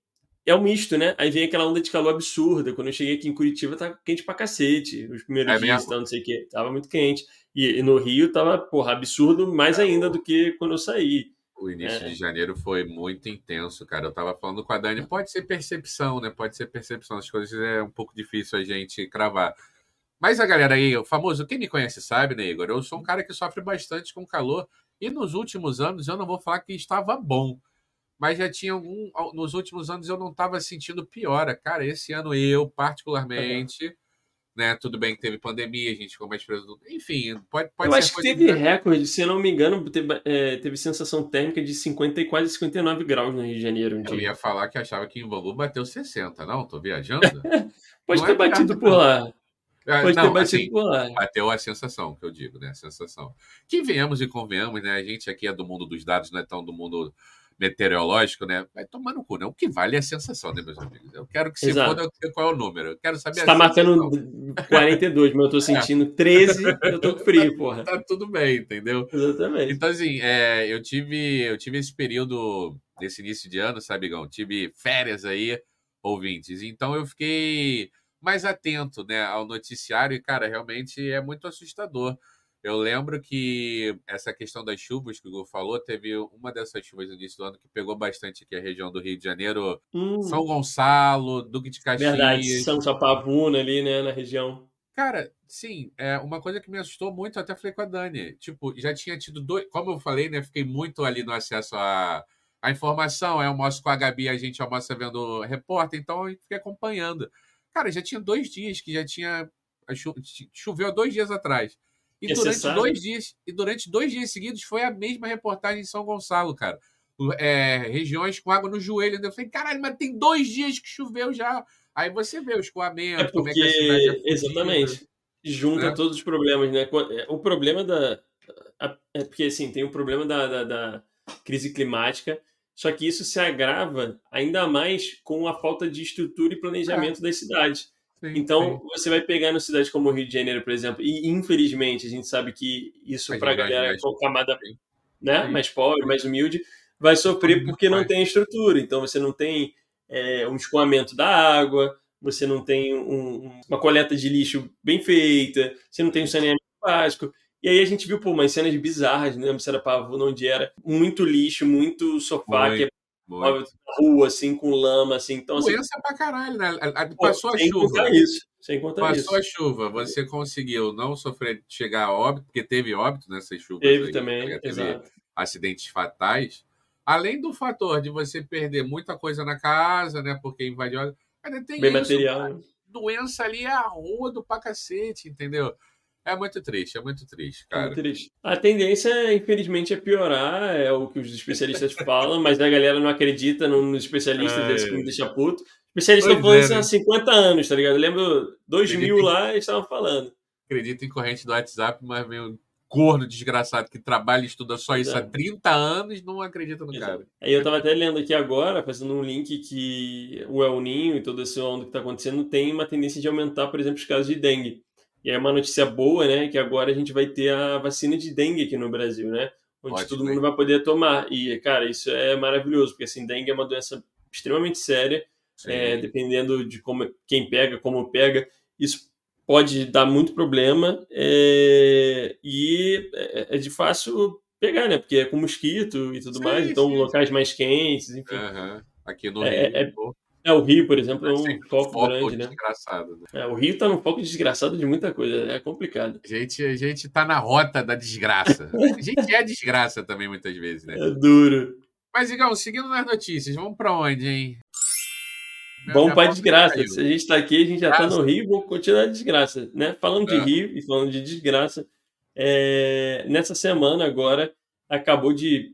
é um misto, né? Aí vem aquela onda de calor absurda. Quando eu cheguei aqui em Curitiba, tava quente pra cacete. Os primeiros é dias, então, não sei o quê. Tava muito quente. E, e, no Rio tava, porra, absurdo mais ainda do que quando eu saí. O início é. de janeiro foi muito intenso, cara. Eu tava falando com a Dani, pode ser percepção, né? Pode ser percepção. As coisas é um pouco difícil a gente cravar. Mas a galera aí, o famoso, quem me conhece sabe, né, Igor? Eu sou um cara que sofre bastante com calor. E nos últimos anos, eu não vou falar que estava bom, mas já tinha algum. Nos últimos anos eu não estava sentindo piora. Cara, esse ano eu, particularmente. Né, tudo bem que teve pandemia, a gente ficou mais preso. Enfim, pode, pode Eu acho que teve de... recorde, se eu não me engano, teve, é, teve sensação térmica de 50 e quase 59 graus no Rio de Janeiro. Um eu ia falar que achava que em Bauru bateu 60, não? Tô viajando? (laughs) pode não ter é batido por lá. É, Pode não, ter batido assim, por lá. Bateu a sensação, que eu digo, né? A sensação. Que venhamos e convenhamos, né? A gente aqui é do mundo dos dados, não é tão do mundo meteorológico, né? Vai tomar no cu, né? O que vale é a sensação, né, meus amigos? Eu quero que se Exato. foda qual é o número. Eu quero saber Você tá marcando 42, mas eu tô sentindo 13, eu tô frio, (laughs) porra. Tá tudo bem, entendeu? Exatamente. Então, assim, é, eu, tive, eu tive esse período, desse início de ano, sabe, Gão? Tive férias aí, ouvintes. Então, eu fiquei mais atento né, ao noticiário e, cara, realmente é muito assustador. Eu lembro que essa questão das chuvas que o Gu falou, teve uma dessas chuvas no início do ano que pegou bastante aqui a região do Rio de Janeiro, hum. São Gonçalo, Duque de Caxias. Verdade, São Pavuna ali, né, na região. Cara, sim, é uma coisa que me assustou muito, até falei com a Dani. Tipo, já tinha tido dois. Como eu falei, né? Fiquei muito ali no acesso à, à informação. Eu almoço com a Gabi, a gente almoça vendo repórter, então eu fiquei acompanhando. Cara, já tinha dois dias que já tinha. Choveu dois dias atrás. E durante dois dias, e durante dois dias seguidos foi a mesma reportagem em São Gonçalo, cara. É, regiões com água no joelho. Eu falei, caralho, mas tem dois dias que choveu já. Aí você vê o escoamento, é porque, como é que a cidade é Exatamente. Junta né? todos os problemas, né? É, o problema da. É porque assim, tem o problema da, da, da crise climática só que isso se agrava ainda mais com a falta de estrutura e planejamento é. das cidades. Sim, então, sim. você vai pegar na cidade como o Rio de Janeiro, por exemplo, e infelizmente a gente sabe que isso para a galera com camada né, mais pobre, mais humilde, vai sofrer porque não tem estrutura. Então você não tem é, um escoamento da água, você não tem um, uma coleta de lixo bem feita, você não tem um saneamento básico. E aí a gente viu, pô, umas cenas bizarras, não lembro se era Pavuna, onde era muito lixo, muito sofá, que é na rua, assim, com lama, assim. Então, assim, Doença pra caralho, né? Passou pô, a chuva. Isso, sem contar Passou isso. a chuva, você conseguiu não sofrer, chegar a óbito, porque teve óbito nessas chuvas. Teve aí, também, né? teve exato. acidentes fatais. Além do fator de você perder muita coisa na casa, né? Porque invadiu. Ainda tem Bem isso, material. cara. Doença ali é a rua do pra cacete, entendeu? É muito triste, é muito triste, cara. É muito triste. A tendência, infelizmente, é piorar, é o que os especialistas (laughs) falam, mas a galera não acredita nos especialistas, É. desse que me deixa puto. Os especialistas estão falando é, isso há 50 anos, tá ligado? Eu lembro 2000 Acredita em- lá, eles estavam falando. Acredito em corrente do WhatsApp, mas um corno desgraçado que trabalha e estuda só isso há É. 30 anos não acredita no cara. Aí eu tava até lendo aqui agora, fazendo um link que o El Ninho e todo esse onda que tá acontecendo tem uma tendência de aumentar, por exemplo, os casos de dengue. E aí uma notícia boa, né, que agora a gente vai ter a vacina de dengue aqui no Brasil, né? Onde Ótimo, todo mundo vai poder tomar. E, cara, isso é maravilhoso, porque assim, dengue é uma doença extremamente séria, é, dependendo de como quem pega, como pega, isso pode dar muito problema é, e é, é de fácil pegar, né? Porque é com mosquito e tudo Sim, mais, então sim. locais mais quentes, enfim. Aham. Aqui no É, Rio, é- o Rio, por exemplo, é um foco, foco grande, né? desgraçado. Né? É, o Rio tá num foco desgraçado de muita coisa, é complicado. A gente, a gente tá na rota da desgraça. A gente é desgraça também, muitas vezes, né? (laughs) É duro. Mas, Igão, seguindo nas notícias, vamos pra onde, hein? Vamos pauta desgraça. caiu. Se a gente tá aqui, a gente já tá Desgraça. no Rio, vamos continuar a desgraça, né? Falando de É. Rio e falando de desgraça, é, nessa semana agora acabou de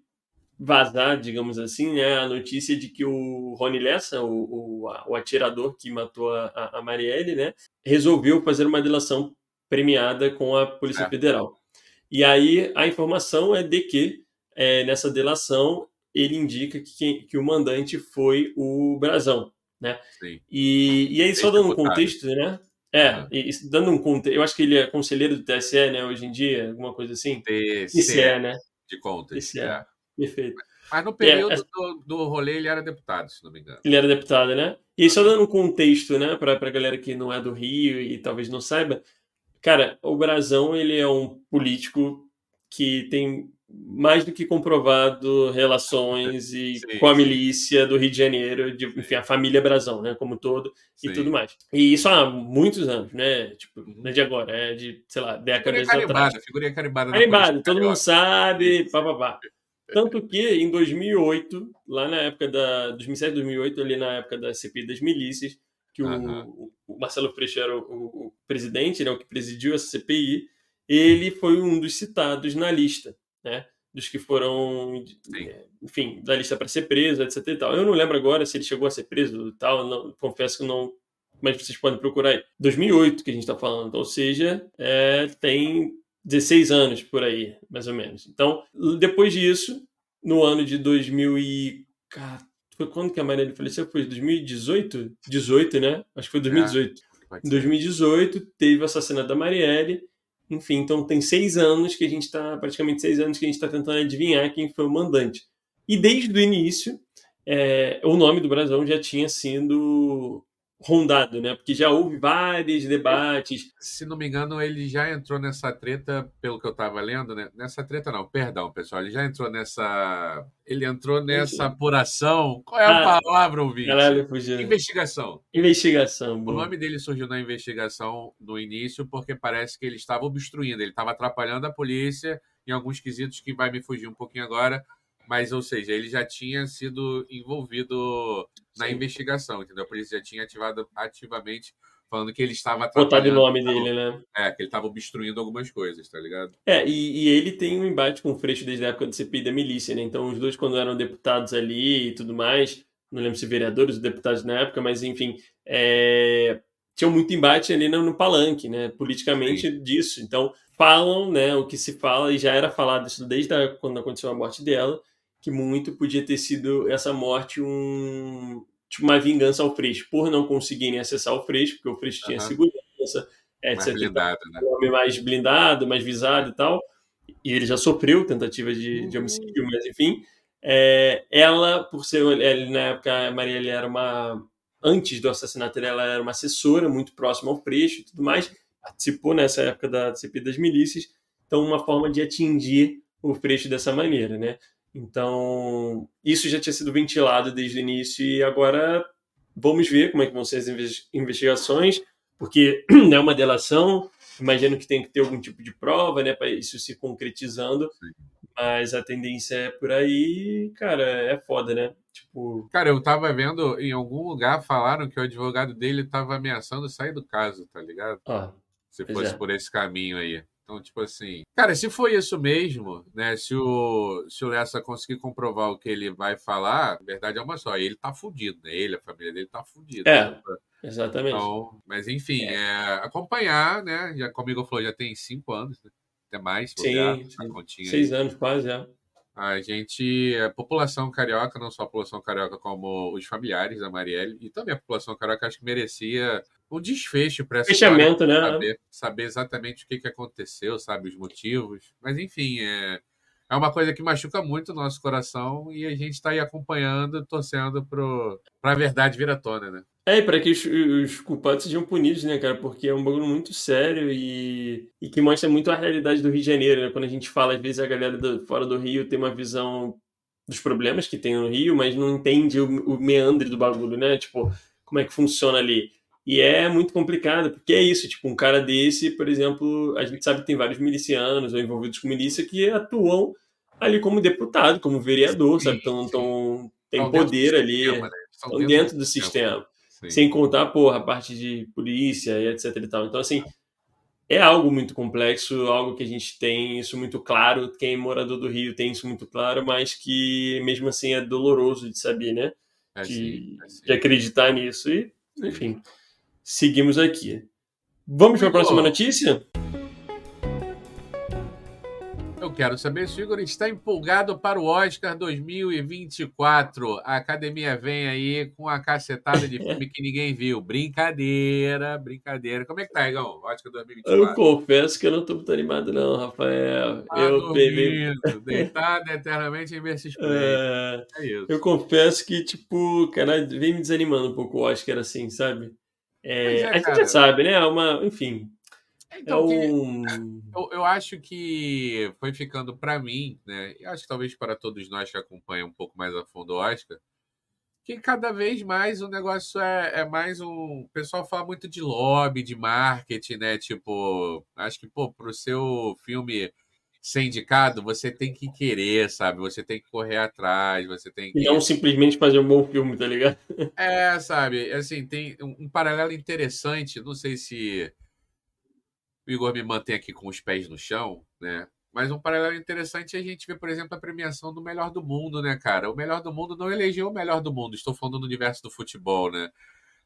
vazar, digamos assim, né, a notícia de que o Rony Lessa, o, o, o atirador que matou a, a- Marielle, né, resolveu fazer uma delação premiada com a Polícia É. Federal. E aí a informação é de que é, nessa delação ele indica que, quem- que o mandante foi o Brasão. Sim. E, e aí, só dando um contexto, né? É, Aham. e, e dando um contexto, eu acho que ele é conselheiro do TSE, né, hoje em dia, alguma coisa assim. TSE, né? de contas. TCE. é. Perfeito. Mas no período É, do, do rolê ele era deputado, se não me engano. Ele era deputado, né? E só dando um contexto, né, pra, pra galera que não é do Rio e talvez não saiba, cara, o Brazão, ele é um político que tem mais do que comprovado relações e Sim, com a sim. milícia do Rio de Janeiro, de, enfim, a família Brazão, né, como todo, e Sim. tudo mais. E isso há muitos anos, né? Tipo, Uhum. não é de agora, é de, sei lá, Figurinha décadas atrás. carimbada, figurinha carimbada. da Carimbado, política todo mundo sabe, pá, pá, pá. Tanto que em 2008, lá na época da 2007, 2008, ali na época da CPI das milícias, que o, Aham. o Marcelo Freixo era o, o- o presidente, né, o que presidiu essa CPI, ele foi um dos citados na lista, né, dos que foram, Sim. eh, enfim, da lista para ser preso, etc e tal. Eu não lembro agora se ele chegou a ser preso e tal, não, confesso que não, mas vocês podem procurar aí. 2008 que a gente está falando, ou seja, é, tem 16 anos por aí, mais ou menos. Então, depois disso, no ano de 2000 e... Cara, foi quando que a Marielle faleceu? Foi 2018? 18, né? Acho que foi 2018. Pode Em ser. 2018, teve o assassinato da Marielle. Enfim, então tem seis anos que a gente está, praticamente seis anos que a gente está tentando adivinhar quem foi o mandante. E desde o início, é, o nome do Brasão já tinha sido rondado, né? Porque já houve vários debates. Se não me engano, ele já entrou nessa treta, pelo que eu estava lendo, né? Nessa treta não, perdão, pessoal. Ele já entrou nessa. Ele entrou nessa apuração. Qual é a Ah, palavra, ouvinte? Galera, fugiu. Investigação. Investigação. O boa. nome dele surgiu na investigação no início porque parece que ele estava obstruindo, ele estava atrapalhando a polícia em alguns quesitos que vai me fugir um pouquinho agora, mas ou seja, ele já tinha sido envolvido na Sim. investigação, entendeu? A polícia já tinha ativado ativamente falando que ele estava o atrapalhando, nome dele, né? é, que ele estava obstruindo algumas coisas, tá ligado? É, e, e ele tem um embate com o Freixo desde a época do CPI da milícia, né? Então, os dois, quando eram deputados ali e tudo mais, não lembro se vereadores ou deputados na época, mas enfim, é, tinham muito embate ali no, no palanque, né? Politicamente disso. Então, falam, né? O que se fala, e já era falado isso desde a, quando aconteceu a morte dela, que muito podia ter sido essa morte um tipo uma vingança ao Freixo, por não conseguirem acessar o Freixo, porque o Freixo tinha Aham. segurança, Mais etc. blindado, né? um homem mais blindado, mais visado e tal. E ele já sofreu tentativa de, de homicídio, mas enfim. É, ela, por ser, na época, a Marielle era uma. Antes do assassinato ela era uma assessora muito próxima ao Freixo e tudo mais, participou nessa época da CPI das milícias, então, uma forma de atingir o Freixo dessa maneira, né? Então, isso já tinha sido ventilado desde o início e agora vamos ver como é que vão ser as investigações, porque (clears throat) é uma delação, imagino que tem que ter algum tipo de prova, né, para isso se concretizando. Mas a tendência é por aí, cara, é foda, né? Tipo. Cara, eu tava vendo em algum lugar falaram que o advogado dele tava ameaçando sair do caso, tá ligado? Ah, se fosse é. por esse caminho aí. Então, tipo assim, cara, se foi isso mesmo, né? Se o, se o Lessa conseguir comprovar o que ele vai falar, a verdade é uma só. Ele tá fudido, né? Ele, a família dele tá fudido. É, né? exatamente. Então, mas enfim, é. é. acompanhar, né? Já, comigo falou, já tem cinco anos, né? Até mais. Sim, seis aí. anos quase, já. A gente, a população carioca, não só a população carioca, como os familiares da Marielle, e também a população carioca, acho que merecia um desfecho para essa Fechamento, história, né? Saber, saber, exatamente o que, que aconteceu, sabe, os motivos. Mas, enfim, é, é uma coisa que machuca muito o nosso coração e a gente está aí acompanhando, torcendo para a verdade vir à tona, né? É, para que os, os, culpados sejam punidos, né, cara? Porque é um bagulho muito sério e, e que mostra muito a realidade do Rio de Janeiro, né? Quando a gente fala, às vezes a galera do, fora do Rio tem uma visão dos problemas que tem no Rio, mas não entende o, o meandre do bagulho, né? Tipo, como é que funciona ali. E é muito complicado, porque é isso, tipo, um cara desse, por exemplo, a gente sabe que tem vários milicianos ou envolvidos com milícia que atuam ali como deputado, como vereador, sim, sabe? Então, tão, tem poder ali, sistema, né? estão dentro, dentro, do sistema. Sem contar, porra, a parte de polícia e etc e tal. Então, assim, é algo muito complexo, algo que a gente tem isso muito claro, quem é morador do Rio tem isso muito claro, mas que mesmo assim é doloroso de saber, né? É de, sim, é de acreditar nisso. E, enfim seguimos aqui. Vamos para a próxima notícia? Eu quero saber se o Igor está empolgado para o Oscar 2024. A academia vem aí com a cacetada de filme que ninguém viu. Brincadeira, brincadeira. Como é que tá, Igor? Oscar 2024. Eu confesso que eu não estou muito animado, não, Rafael. Tá eu dormindo, deitado eternamente em versus é... é isso. Eu confesso que, tipo, cara, vem me desanimando um pouco o Oscar assim, sabe? É, é, a gente já sabe, né? É uma, enfim. Então, é um... eu, eu acho que foi ficando para mim, né? E acho que talvez para todos nós que acompanham um pouco mais a fundo o Oscar, que cada vez mais o negócio é, é mais um. O pessoal fala muito de lobby, de marketing, né? Tipo, acho que, pô, pro seu filme ser indicado, você tem que querer, sabe? Você tem que correr atrás, você tem que. E não simplesmente fazer um bom filme, tá ligado? (laughs) É, sabe? Assim, tem um, paralelo interessante, não sei se o Igor me mantém aqui com os pés no chão, né? Mas um paralelo interessante é a gente ver, por exemplo, a premiação do melhor do mundo, né, cara? O melhor do mundo não elegeu o melhor do mundo, estou falando do universo do futebol, né?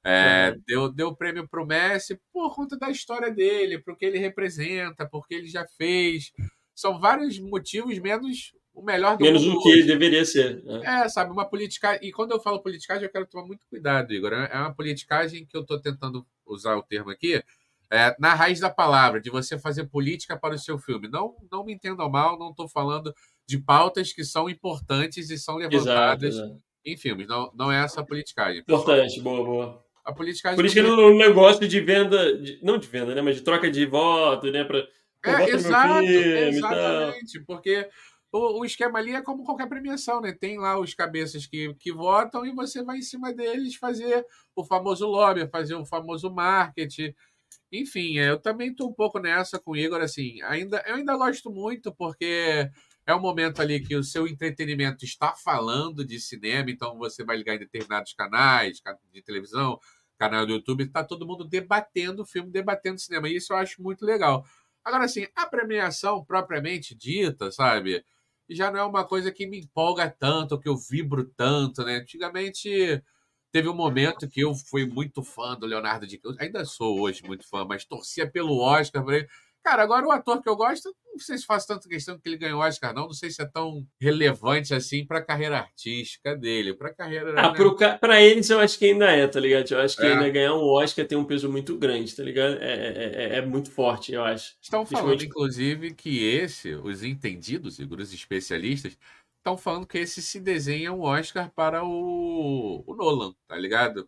É, uhum. deu, deu prêmio pro Messi por conta da história dele, porque ele representa, porque ele já fez, são vários motivos, menos o melhor do Menos o que hoje. deveria ser. Né? É, sabe, uma politicagem. E quando eu falo politicagem, eu quero tomar muito cuidado, Igor. É uma politicagem que eu estou tentando usar o termo aqui, é, na raiz da palavra, de você fazer política para o seu filme. Não, não me entendam mal, não estou falando de pautas que são importantes e são levantadas exato, exato. em filmes. Não, não é essa a politicagem. Importante, boa, boa. A politicagem. Política é um negócio de venda, de, não de venda, né? Mas de troca de voto, né? Pra é, exato, exatamente, porque o, o, esquema ali é como qualquer premiação, né? Tem lá os cabeças que, que votam e você vai em cima deles fazer o famoso lobby, fazer o famoso marketing. Enfim, eu também estou um pouco nessa com o Igor, assim, ainda, eu ainda gosto muito porque é um momento ali que o seu entretenimento está falando de cinema, então você vai ligar em determinados canais de televisão, canal do YouTube, está todo mundo debatendo o filme, debatendo cinema, e isso eu acho muito legal. Agora, assim, a premiação propriamente dita, sabe? Já não é uma coisa que me empolga tanto, que eu vibro tanto, né? Antigamente teve um momento que eu fui muito fã do Leonardo DiCaprio. Ainda sou hoje muito fã, mas torcia pelo Oscar. Falei, Cara, agora o ator que eu gosto, não sei se faço tanta questão que ele ganhou Oscar, não. Não sei se é tão relevante assim para a carreira artística dele. Para carreira. Ah, né? para eles eu acho que ainda é, tá ligado? Eu acho que é. ainda ganhar um Oscar tem um peso muito grande, tá ligado? É, é, é, é muito forte, eu acho. Estão falando, inclusive, que esse, os entendidos, os especialistas, estão falando que esse se desenha um Oscar para o, o Nolan, tá ligado?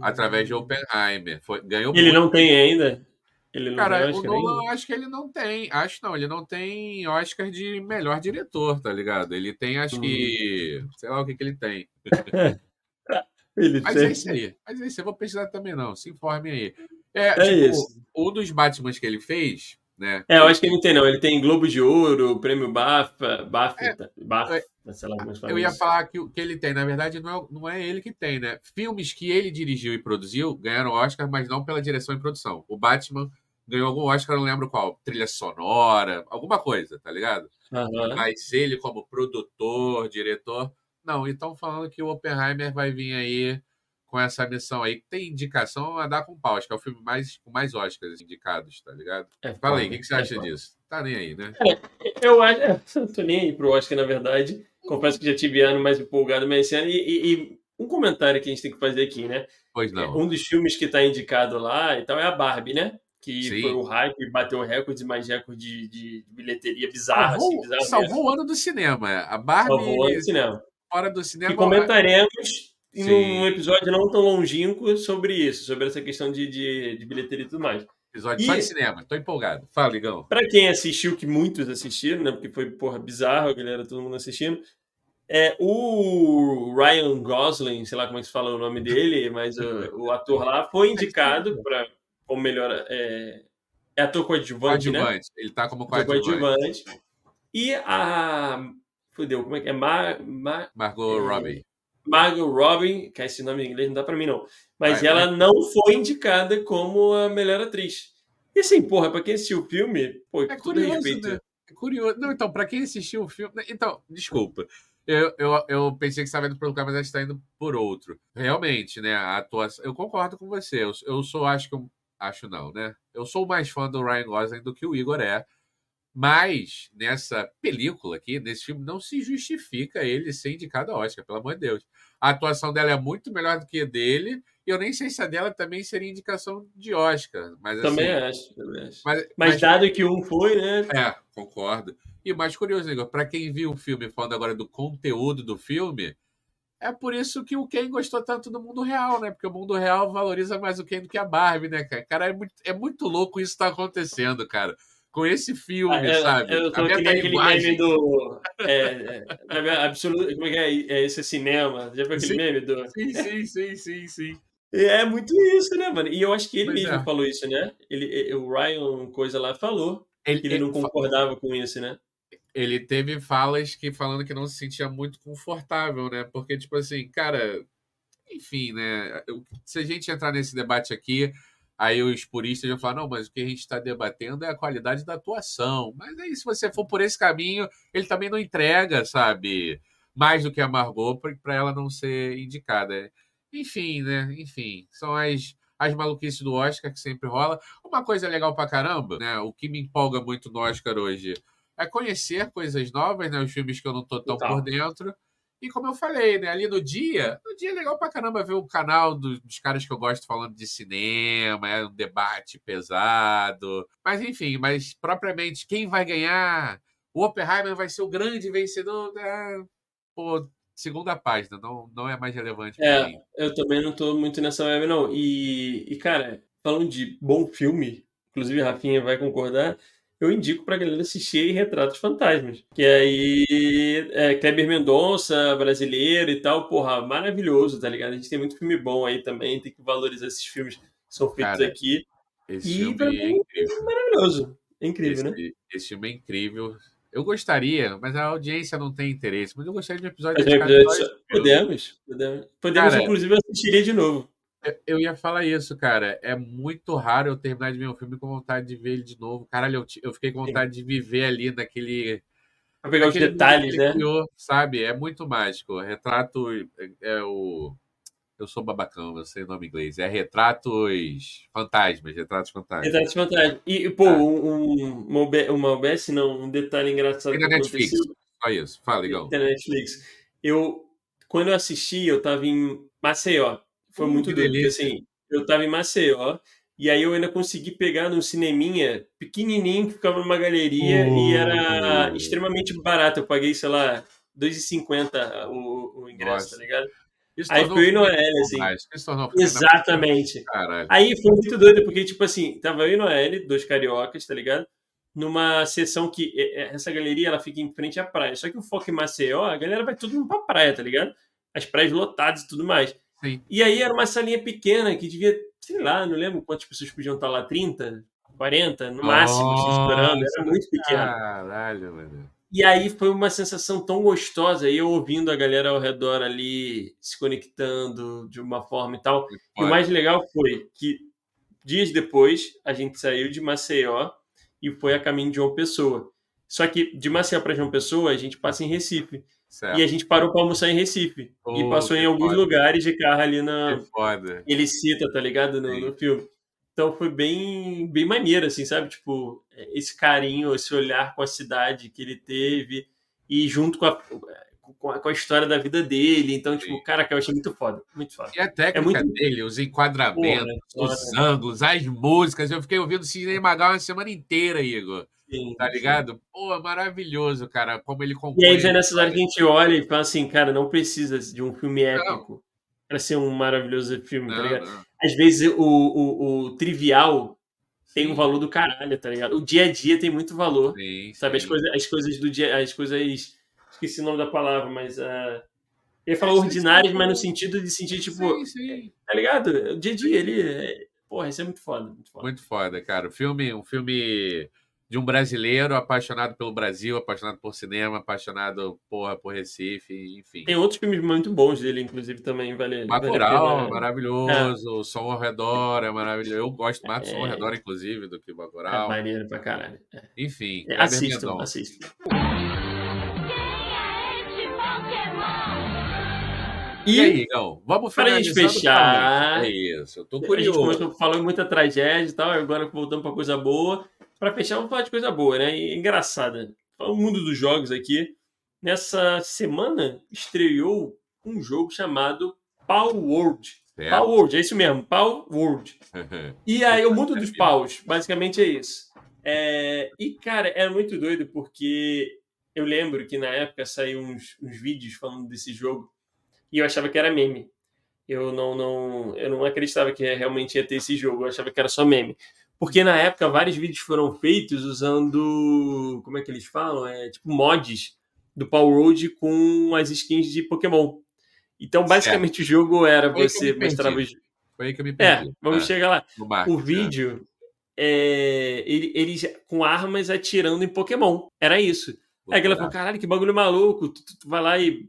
Através de Oppenheimer. Foi, ganhou Ele não tem ainda? Ele não Cara, tem o Nolan ainda? acho que ele não tem. Acho não, ele não tem Oscar de melhor diretor, tá ligado? Ele tem, acho que. Sei lá o que, que ele tem. (laughs) Ele Mas tem. é isso aí. Mas é isso, eu vou pesquisar também, não. Se informe aí. É, É tipo, isso. um dos Batmans que ele fez, né? É, eu acho que ele não tem, não. Ele tem Globo de Ouro, Prêmio BAFTA, BAFTA, BAFTA sei lá como É, Eu ia isso. falar que o que ele tem, na verdade, não é, não é ele que tem, né? Filmes que ele dirigiu e produziu ganharam Oscar, mas não pela direção e produção. O Batman ganhou algum Oscar, não lembro qual. Trilha sonora, alguma coisa, tá ligado? Aham. Mas ele, como produtor, diretor. Não, e estão falando que o Oppenheimer vai vir aí com essa missão aí. Tem indicação a dar com pau. Acho que é o filme mais, com mais Oscars indicados, tá ligado? É Fala aí, o que, que você é acha foda. disso? Tá nem aí, né? Eu acho. é, (laughs) tô nem aí pro Oscar, na verdade. Confesso que já tive ano mais empolgado, mas esse ano. E, e- e um comentário que a gente tem que fazer aqui, né? Pois não. Um dos filmes que tá indicado lá e tal é a Barbie, né? Que Sim. foi o hype, bateu recordes e mais recordes de, de bilheteria bizarra, assim, salvou, bizarra salvou o ano do cinema. A Barbie Salvou o ano do cinema. fora do E cinema. comentaremos em Sim. um episódio não tão longínquo sobre isso, sobre essa questão de, de, de bilheteria e tudo mais. Episódio E- só de cinema. Tô empolgado. Fala, Ligão. Pra quem assistiu, que muitos assistiram, né? Porque foi, porra, bizarro, a galera, todo mundo assistindo. É, o Ryan Gosling, sei lá como é que se fala o nome dele, (laughs) mas o, o ator lá foi indicado para como melhor. É, é ator coadjuvante, né? Coadjuvante. Ele tá como coadjuvante. E a. Fudeu, como é que é? Mar, Mar, Margot É, Robbie. Margot Robbie, que esse nome em inglês não dá pra mim, não. Mas Vai, ela não foi indicada como a melhor atriz. E assim, porra, pra quem assistiu o filme, pô, É curioso, né? É curioso. Não, então, pra quem assistiu o filme. Então, desculpa. Eu, eu, eu pensei que você estava indo por um lugar, mas a gente está indo por outro. Realmente, né? A atuação. Eu concordo com você. Eu, eu sou, acho que. eu- Acho não, né? Eu sou mais fã do Ryan Gosling do que o Igor é. Mas nessa película aqui, nesse filme, não se justifica ele ser indicado a Oscar, pelo amor de Deus. A atuação dela é muito melhor do que a dele, e eu nem sei se a dela também seria indicação de Oscar. Mas, Também assim, acho, também acho. Mas, Mas dado que um foi, né? é, concordo. E o mais curioso, Igor, para quem viu o filme, falando agora do conteúdo do filme, é por isso que o Ken gostou tanto do mundo real, né? Porque o mundo real valoriza mais o Ken do que a Barbie, né, cara? Cara, é muito, é muito louco isso tá acontecendo, cara. Com esse filme, Ah, sabe? eu A tô que nem aquele meme do. É, é, absoluto, como é que é? é? Esse cinema. Já viu aquele Sim. meme do. Sim, sim, sim, sim, sim. É muito isso, né, mano? E eu acho que ele Pois mesmo é. falou isso, né? Ele, o Ryan, coisa lá, falou Ele, que ele não ele, concordava com isso, né? ele teve falas que falando que não se sentia muito confortável, né? Porque, tipo assim, cara, enfim, né? Se a gente entrar nesse debate aqui, aí os puristas vão falar, não, mas o que a gente está debatendo é a qualidade da atuação. Mas aí, se você for por esse caminho, ele também não entrega, sabe? Mais do que a Margot para ela não ser indicada. Enfim, né? Enfim, são as, as maluquices do Oscar que sempre rola. Uma coisa legal pra caramba, né? O que me empolga muito no Oscar hoje é conhecer coisas novas, né? Os filmes que eu não tô tão Total. por dentro. E como eu falei, né? Ali no dia, no dia é legal pra caramba ver o canal do- dos caras que eu gosto falando de cinema, é um debate pesado. Mas enfim, mas propriamente quem vai ganhar? O Oppenheimer vai ser o grande vencedor? É, pô, segunda página, não, não é mais relevante É, eu também não tô muito nessa web, não. E, e, cara, falando de bom filme, inclusive Rafinha vai concordar, eu indico pra galera assistir aí Retratos Fantasmas. Que aí é Kleber Mendonça, brasileiro e tal, porra, maravilhoso, tá ligado? A gente tem muito filme bom aí também, tem que valorizar esses filmes que são feitos Cara, aqui. Esse E filme pra é mim, incrível. maravilhoso. É incrível, né? Esse, esse filme é incrível. Eu gostaria, mas a audiência não tem interesse. Mas eu gostaria de um episódio a esse filme. Podemos, podemos. Podemos, Cara, inclusive, eu assistiria de novo. Eu- ia falar isso, cara. É muito raro eu terminar de ver um filme com vontade de ver ele de novo. Caralho, eu, eu fiquei com vontade de viver ali naquele. Pra pegar os detalhes, né? criou, sabe? É muito mágico. Retrato. É, é o. Eu sou babacão, eu sei o nome inglês. É Retratos Fantasmas. Retratos Fantasmas. Retratos Fantasmas. E, pô, Ah. um, um- uma, uma OBS, não, um detalhe engraçado Tem na Netflix. aconteceu. Só isso. Fala, Igão. Tem na Netflix. Eu, quando eu assisti, eu tava em Maceió. Foi muito que doido, porque assim, eu tava em Maceió, e aí eu ainda consegui pegar num cineminha pequenininho que ficava numa galeria e era extremamente barato. Eu paguei, sei lá, 2,50 o, o ingresso, Nossa. tá ligado? Isso Aí foi no L, assim. Exatamente. Aí foi muito doido, porque, tipo assim, tava eu e Noelle, dois cariocas, tá ligado? Numa sessão que essa galeria ela fica em frente à praia. Só que o foco em Maceió, a galera vai tudo pra praia, tá ligado? As praias lotadas e tudo mais. Sim. E aí era uma salinha pequena que devia, sei lá, não lembro quantas pessoas podiam estar lá, 30, 40, no máximo, assim, estourando. Era muito pequeno. Caralho, mano. E aí foi uma sensação tão gostosa, eu ouvindo a galera ao redor ali se conectando de uma forma e tal. E o mais legal foi que dias depois a gente saiu de Maceió e foi a caminho de João Pessoa. Só que de Maceió para João Pessoa a gente passa em Recife. Certo. E a gente parou para almoçar em Recife. Pô, e passou em alguns foda. lugares de carro ali na. Que foda. Ele cita, tá ligado? No, no filme. Então foi bem, bem maneiro, assim, sabe? Tipo, esse carinho, esse olhar com a cidade que ele teve e junto com a, com a, com a história da vida dele. Então, tipo, Sim. cara, que eu achei muito foda. Muito foda. E a técnica É muito- dele, os enquadramentos, Porra, os ângulos, as músicas. Eu fiquei ouvindo Sidney Magal uma semana inteira, Igor. Sim, Tá ligado? Pô, é maravilhoso, cara. Como ele compõe. E aí vem nessas horas que a gente olha e fala assim, cara, não precisa de um filme épico pra ser um maravilhoso filme, tá Não, ligado? não. Às vezes o, o, o trivial tem Sim. um valor do caralho, tá ligado? O dia a dia tem muito valor, Sim, sabe? As coisas, as coisas do dia, as coisas... Esqueci o nome da palavra, mas... Uh, Sim, sim, ordinárias, mas no sentido de sentir, tipo... Sim, sim. Tá ligado? O dia a dia, ele... é- Porra, isso é muito foda, muito foda. Muito foda, cara. O filme, um filme de um brasileiro apaixonado pelo Brasil, apaixonado por cinema, apaixonado porra, por Recife, enfim. Tem outros filmes muito bons dele, inclusive, também, vale, vale a Bacurau, pena. maravilhoso. O som ao redor é maravilhoso. Eu gosto mais do som ao É. redor, inclusive, do que É Bacurau. maneiro pra caralho. É. Enfim, É, assistam, Mendonça. assistam. E aí, Igão? Vamos Pra gente finalizando fechar. É isso, eu tô A gente curioso. começou falando muita tragédia e tal, agora voltando pra coisa boa. Pra fechar, vamos falar de coisa boa, né? E engraçada. O mundo dos jogos aqui. Nessa semana estreou um jogo chamado Power World. Certo. Power World, é isso mesmo, Power World. (laughs) E aí, o mundo dos paus, basicamente é isso. É, E, cara, era muito doido porque eu lembro que na época saiu uns, uns vídeos falando desse jogo e eu achava que era meme. Eu não, não, eu não acreditava que realmente ia ter esse jogo, eu achava que era só meme. Porque na época vários vídeos foram feitos usando. Como é que eles falam? É tipo mods do Power Road com as skins de Pokémon. Então, basicamente, o jogo era Foi você mostrava os. Foi aí que eu me É, perdi. vamos Ah, chegar lá. barco, O vídeo, é, ele- eles com armas atirando em Pokémon. Era isso. já. Aí ela falou, caralho, que bagulho maluco. Tu, tu- tu vai lá e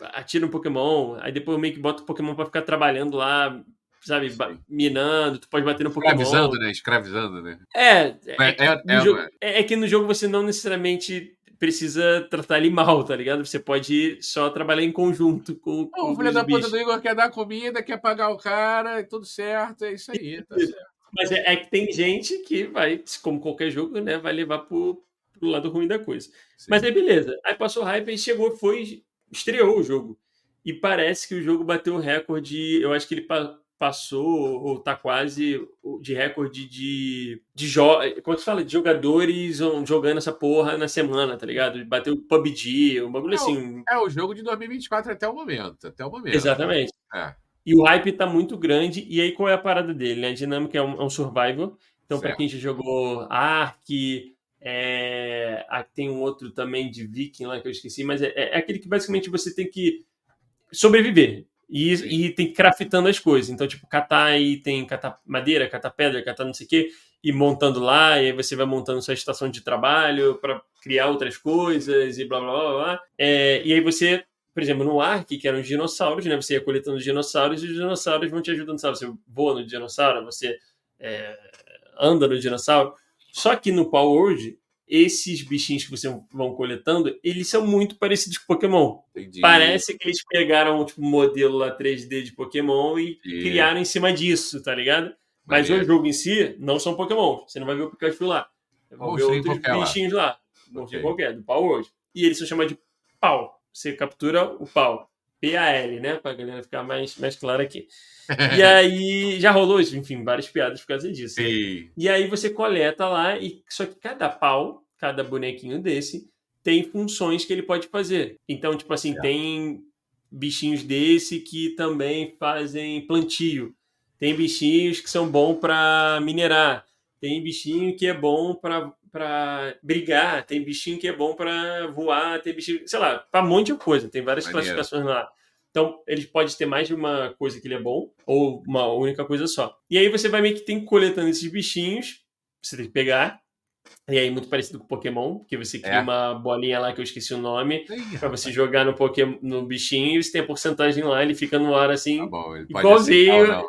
atira um Pokémon. Aí depois meio que bota o Pokémon pra ficar trabalhando lá, sabe, minando. Tu pode bater no Pokémon. Escravizando, né? Escravizando, né? É, é, É, que é, no é, jogo- mano. é- é que no jogo você não necessariamente precisa tratar ele mal, tá ligado? Você pode só trabalhar em conjunto com, com o filho da puta do Igor quer dar comida, quer pagar o cara, tudo certo, é isso aí, tá (laughs) certo. Mas é, é que tem gente que vai, como qualquer jogo, né, vai levar pro, pro lado ruim da coisa. Sim. Mas aí beleza. Aí passou o hype e chegou, foi, estreou o jogo. E parece que o jogo bateu o recorde, eu acho que ele passou, ou tá quase, o- de recorde de, de jogos, como se fala, de jogadores jogando essa porra na semana, tá ligado? Bateu o PUBG, um bagulho Não, assim. É o jogo de 2024 até o momento. Até o momento. Exatamente. É. E o hype tá muito grande. E aí, qual é a parada dele? Né? A dinâmica é um, é um survival. Então, para quem já jogou Ark, é... ah, tem um outro também de Viking lá que eu esqueci, mas é, é aquele que basicamente você tem que sobreviver. E, e tem que craftando as coisas. Então, tipo, catar item, catar madeira, catar pedra, catar não sei o quê, e montando lá, e aí você vai montando sua estação de trabalho para criar outras coisas e blá blá blá blá. É, e aí você por exemplo, no Ark, que eram os dinossauros, né? Você ia coletando os dinossauros e os dinossauros vão te ajudando, sabe? Você voa no dinossauro, você é, anda no dinossauro. Só que no Power World, esses bichinhos que você vão coletando, eles são muito parecidos com Pokémon. Entendi. Parece que eles pegaram tipo, um modelo lá 3D de Pokémon e Sim. criaram em cima disso, tá ligado? Mas Maneiro. o jogo em si não são Pokémon. Você não vai ver o Pikachu lá. Vai ver outros qualquer lá. bichinhos lá. Monstrinho Ok. qualquer, do Power World. E eles são chamados de pau. Você captura o pau. P-A-L, né? Pra galera ficar mais, mais claro aqui. E aí já rolou isso, enfim, várias piadas por causa disso. né? Sim. E aí você coleta lá, e só que cada pau, cada bonequinho desse, tem funções que ele pode fazer. Então, tipo assim, é. tem bichinhos desse que também fazem plantio. Tem bichinhos que são bons para minerar. Tem bichinho que é bom para para brigar, tem bichinho que é bom para voar, tem bichinho, sei lá, para um monte de coisa, tem várias Maneiro. classificações lá. Então, ele pode ter mais de uma coisa que ele é bom, ou uma única coisa só. E aí você vai meio que tem coletando esses bichinhos, você tem que pegar. E aí, muito parecido com Pokémon, que você cria é. uma bolinha lá que eu esqueci o nome, para você jogar no, Pokémon, no bichinho e você tem a porcentagem lá, ele fica no ar assim, tá bom, igualzinho.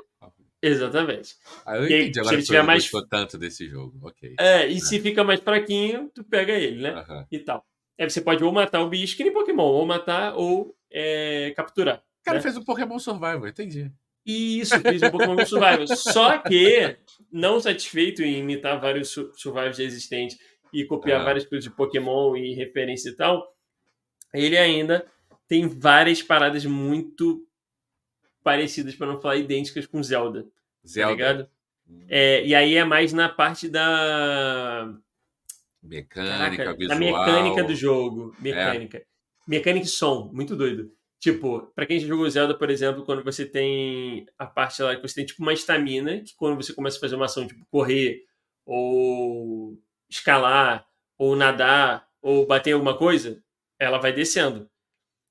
Exatamente. Ah, eu entendi agora se ele tiver mais tanto desse jogo. Ok. É, e é. se fica mais fraquinho, tu pega ele, né? E tal. Aí você pode ou matar o bicho, que nem Pokémon, ou matar ou é, capturar. O cara né? fez um Pokémon Survival, entendi. Isso, fez um Pokémon Survival. Só que, não satisfeito em imitar vários survivals existentes e copiar várias coisas de Pokémon e referência e tal, ele ainda tem várias paradas muito parecidas, para não falar idênticas com Zelda. Tá Zelda. Tá ligado? É, e aí é mais na parte da. Mecânica, Caraca, visual. Da mecânica do jogo. Mecânica. É. Mecânica e som, muito doido. Tipo, para quem já jogou Zelda, por exemplo, quando você tem a parte lá que você tem tipo uma estamina, que quando você começa a fazer uma ação, tipo correr, ou escalar, ou nadar, ou bater alguma coisa, ela vai descendo.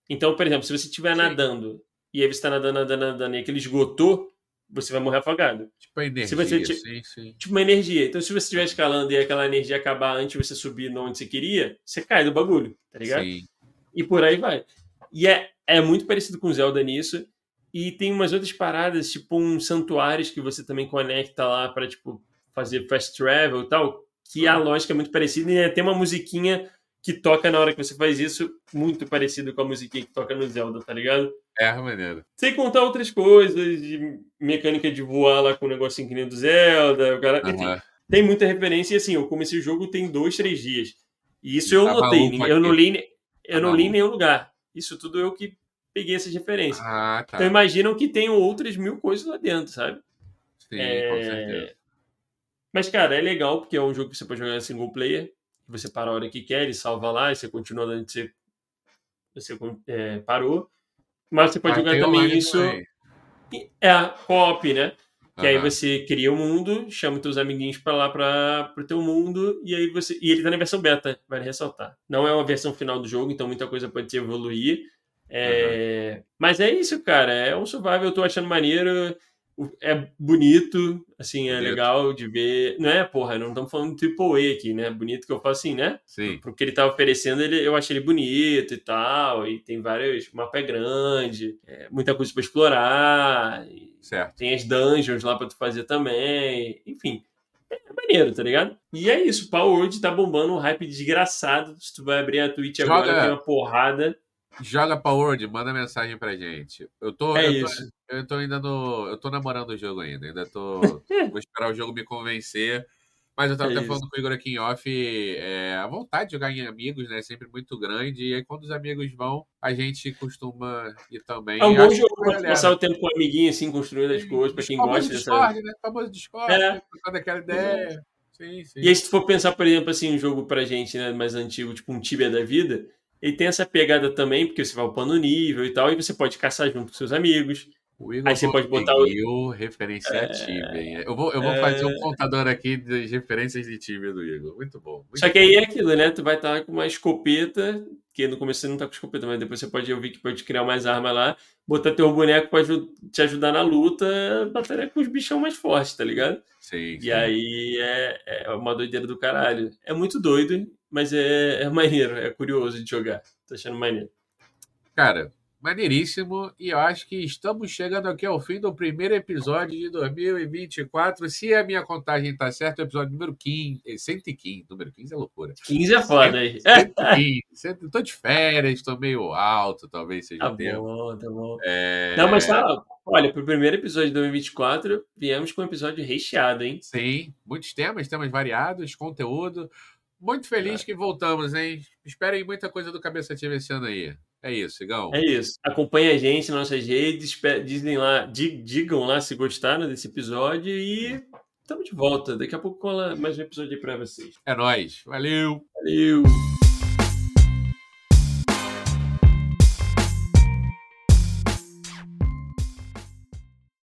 Então, por exemplo, se você estiver nadando e aí você está nadando, nadando, nadando, e aquele esgotou, você vai morrer afogado. Tipo a energia, se você, sim, sim. Tipo uma energia. Então, se você estiver escalando e aquela energia acabar antes de você subir onde você queria, você cai do bagulho, tá ligado? Sim. E por aí vai. E é, é muito parecido com Zelda nisso. E tem umas outras paradas, tipo uns santuários que você também conecta lá para tipo, fazer fast travel e tal, que a lógica é muito parecida e tem uma musiquinha que toca na hora que você faz isso, muito parecido com a musiquinha que toca no Zelda, tá ligado? É, maneiro. Sem contar outras coisas, de mecânica de voar lá com o negocinho que nem do Zelda, o cara... Uhum. Tem muita referência e assim, eu comecei o jogo tem dois, três dias. E isso eu notei, eu não li, eu não li em nenhum lugar. Isso tudo eu que peguei essas referências. Ah, tá. Então imaginam que tem outras mil coisas lá dentro, sabe? Sim, é... com certeza. Mas, cara, é legal porque é um jogo que você pode jogar single player você para a hora que quer, ele salva lá e você continua onde você, você é, parou. Mas você pode ah, jogar também isso. É co-op, né? Que uhum. aí você cria o um mundo, chama os teus amiguinhos para lá para o teu mundo e aí você e ele tá na versão beta, vale ressaltar. Não é uma versão final do jogo, então muita coisa pode evoluir. É... Uhum. Mas é isso, cara. É um survival, eu tô achando maneiro é bonito, assim, é bonito. legal de ver. Não é, porra, não estamos falando de AAA aqui, né? Bonito que eu falo assim, né? Sim. Porque ele tá oferecendo, ele, eu achei ele bonito e tal, e tem vários. mapa é grande, é, muita coisa para explorar. certo. Tem as dungeons lá para tu fazer também. Enfim. É maneiro, tá ligado? E é isso, o Power tá bombando um hype desgraçado. Se tu vai abrir a Twitch Joga... agora, tem uma porrada. Joga Power manda mensagem pra gente. Eu tô, é eu, tô eu tô ainda no. Eu tô namorando o jogo ainda. Ainda tô. (laughs) vou esperar o jogo me convencer. Mas eu tava é até falando com o Igor aqui em off, é, a vontade de jogar em amigos, né? É sempre muito grande. E aí, quando os amigos vão, a gente costuma ir também. É um bom jogo pra passar o tempo com o amiguinho, assim, construindo as coisas, pra quem gosta dessa. Discord, né? Famoso Discord, é. daquela ideia. Sim, sim. E aí, se tu for pensar, por exemplo, assim, um jogo pra gente, né, mais antigo, tipo um Tibia da vida, ele tem essa pegada também, porque você vai upando o nível e tal, e você pode caçar junto com seus amigos. O Igor Aí você pode botar o referência é... Tibia. Eu vou, eu vou é... fazer um contador aqui das referências de Tibia do Igor. Muito bom. Muito Só que aí é aquilo, né? Tu vai estar com uma escopeta, que no começo você não tá com escopeta, mas depois você pode ouvir que pode criar mais arma lá, botar teu boneco para te ajudar na luta, batalhar com os bichão mais fortes, tá ligado? Sim. E aí é, é uma doideira do caralho. É muito doido, mas é, é maneiro, é curioso de jogar. Tô achando maneiro. Cara, maneiríssimo. E eu acho que estamos chegando aqui ao fim do primeiro episódio de 2024. Se a minha contagem está certa, o episódio número 15, 115. Número 15 é loucura. 15 é foda aí. 115. Estou de férias, estou meio alto, talvez seja tá o tempo. Bom, tá bom, é... Não, mas tá. Olha, para o primeiro episódio de 2024, viemos com um episódio recheado, hein? Sim, muitos temas, temas variados, conteúdo. Muito feliz é. que voltamos, hein? Esperem muita coisa do Cabeça Ativa esse ano aí. É isso, Igão. É isso. Acompanhe a gente nas nossas redes, dizem lá, digam lá se gostaram desse episódio e estamos de volta. Daqui a pouco cola mais um episódio aí para vocês. É nóis. Valeu. Valeu.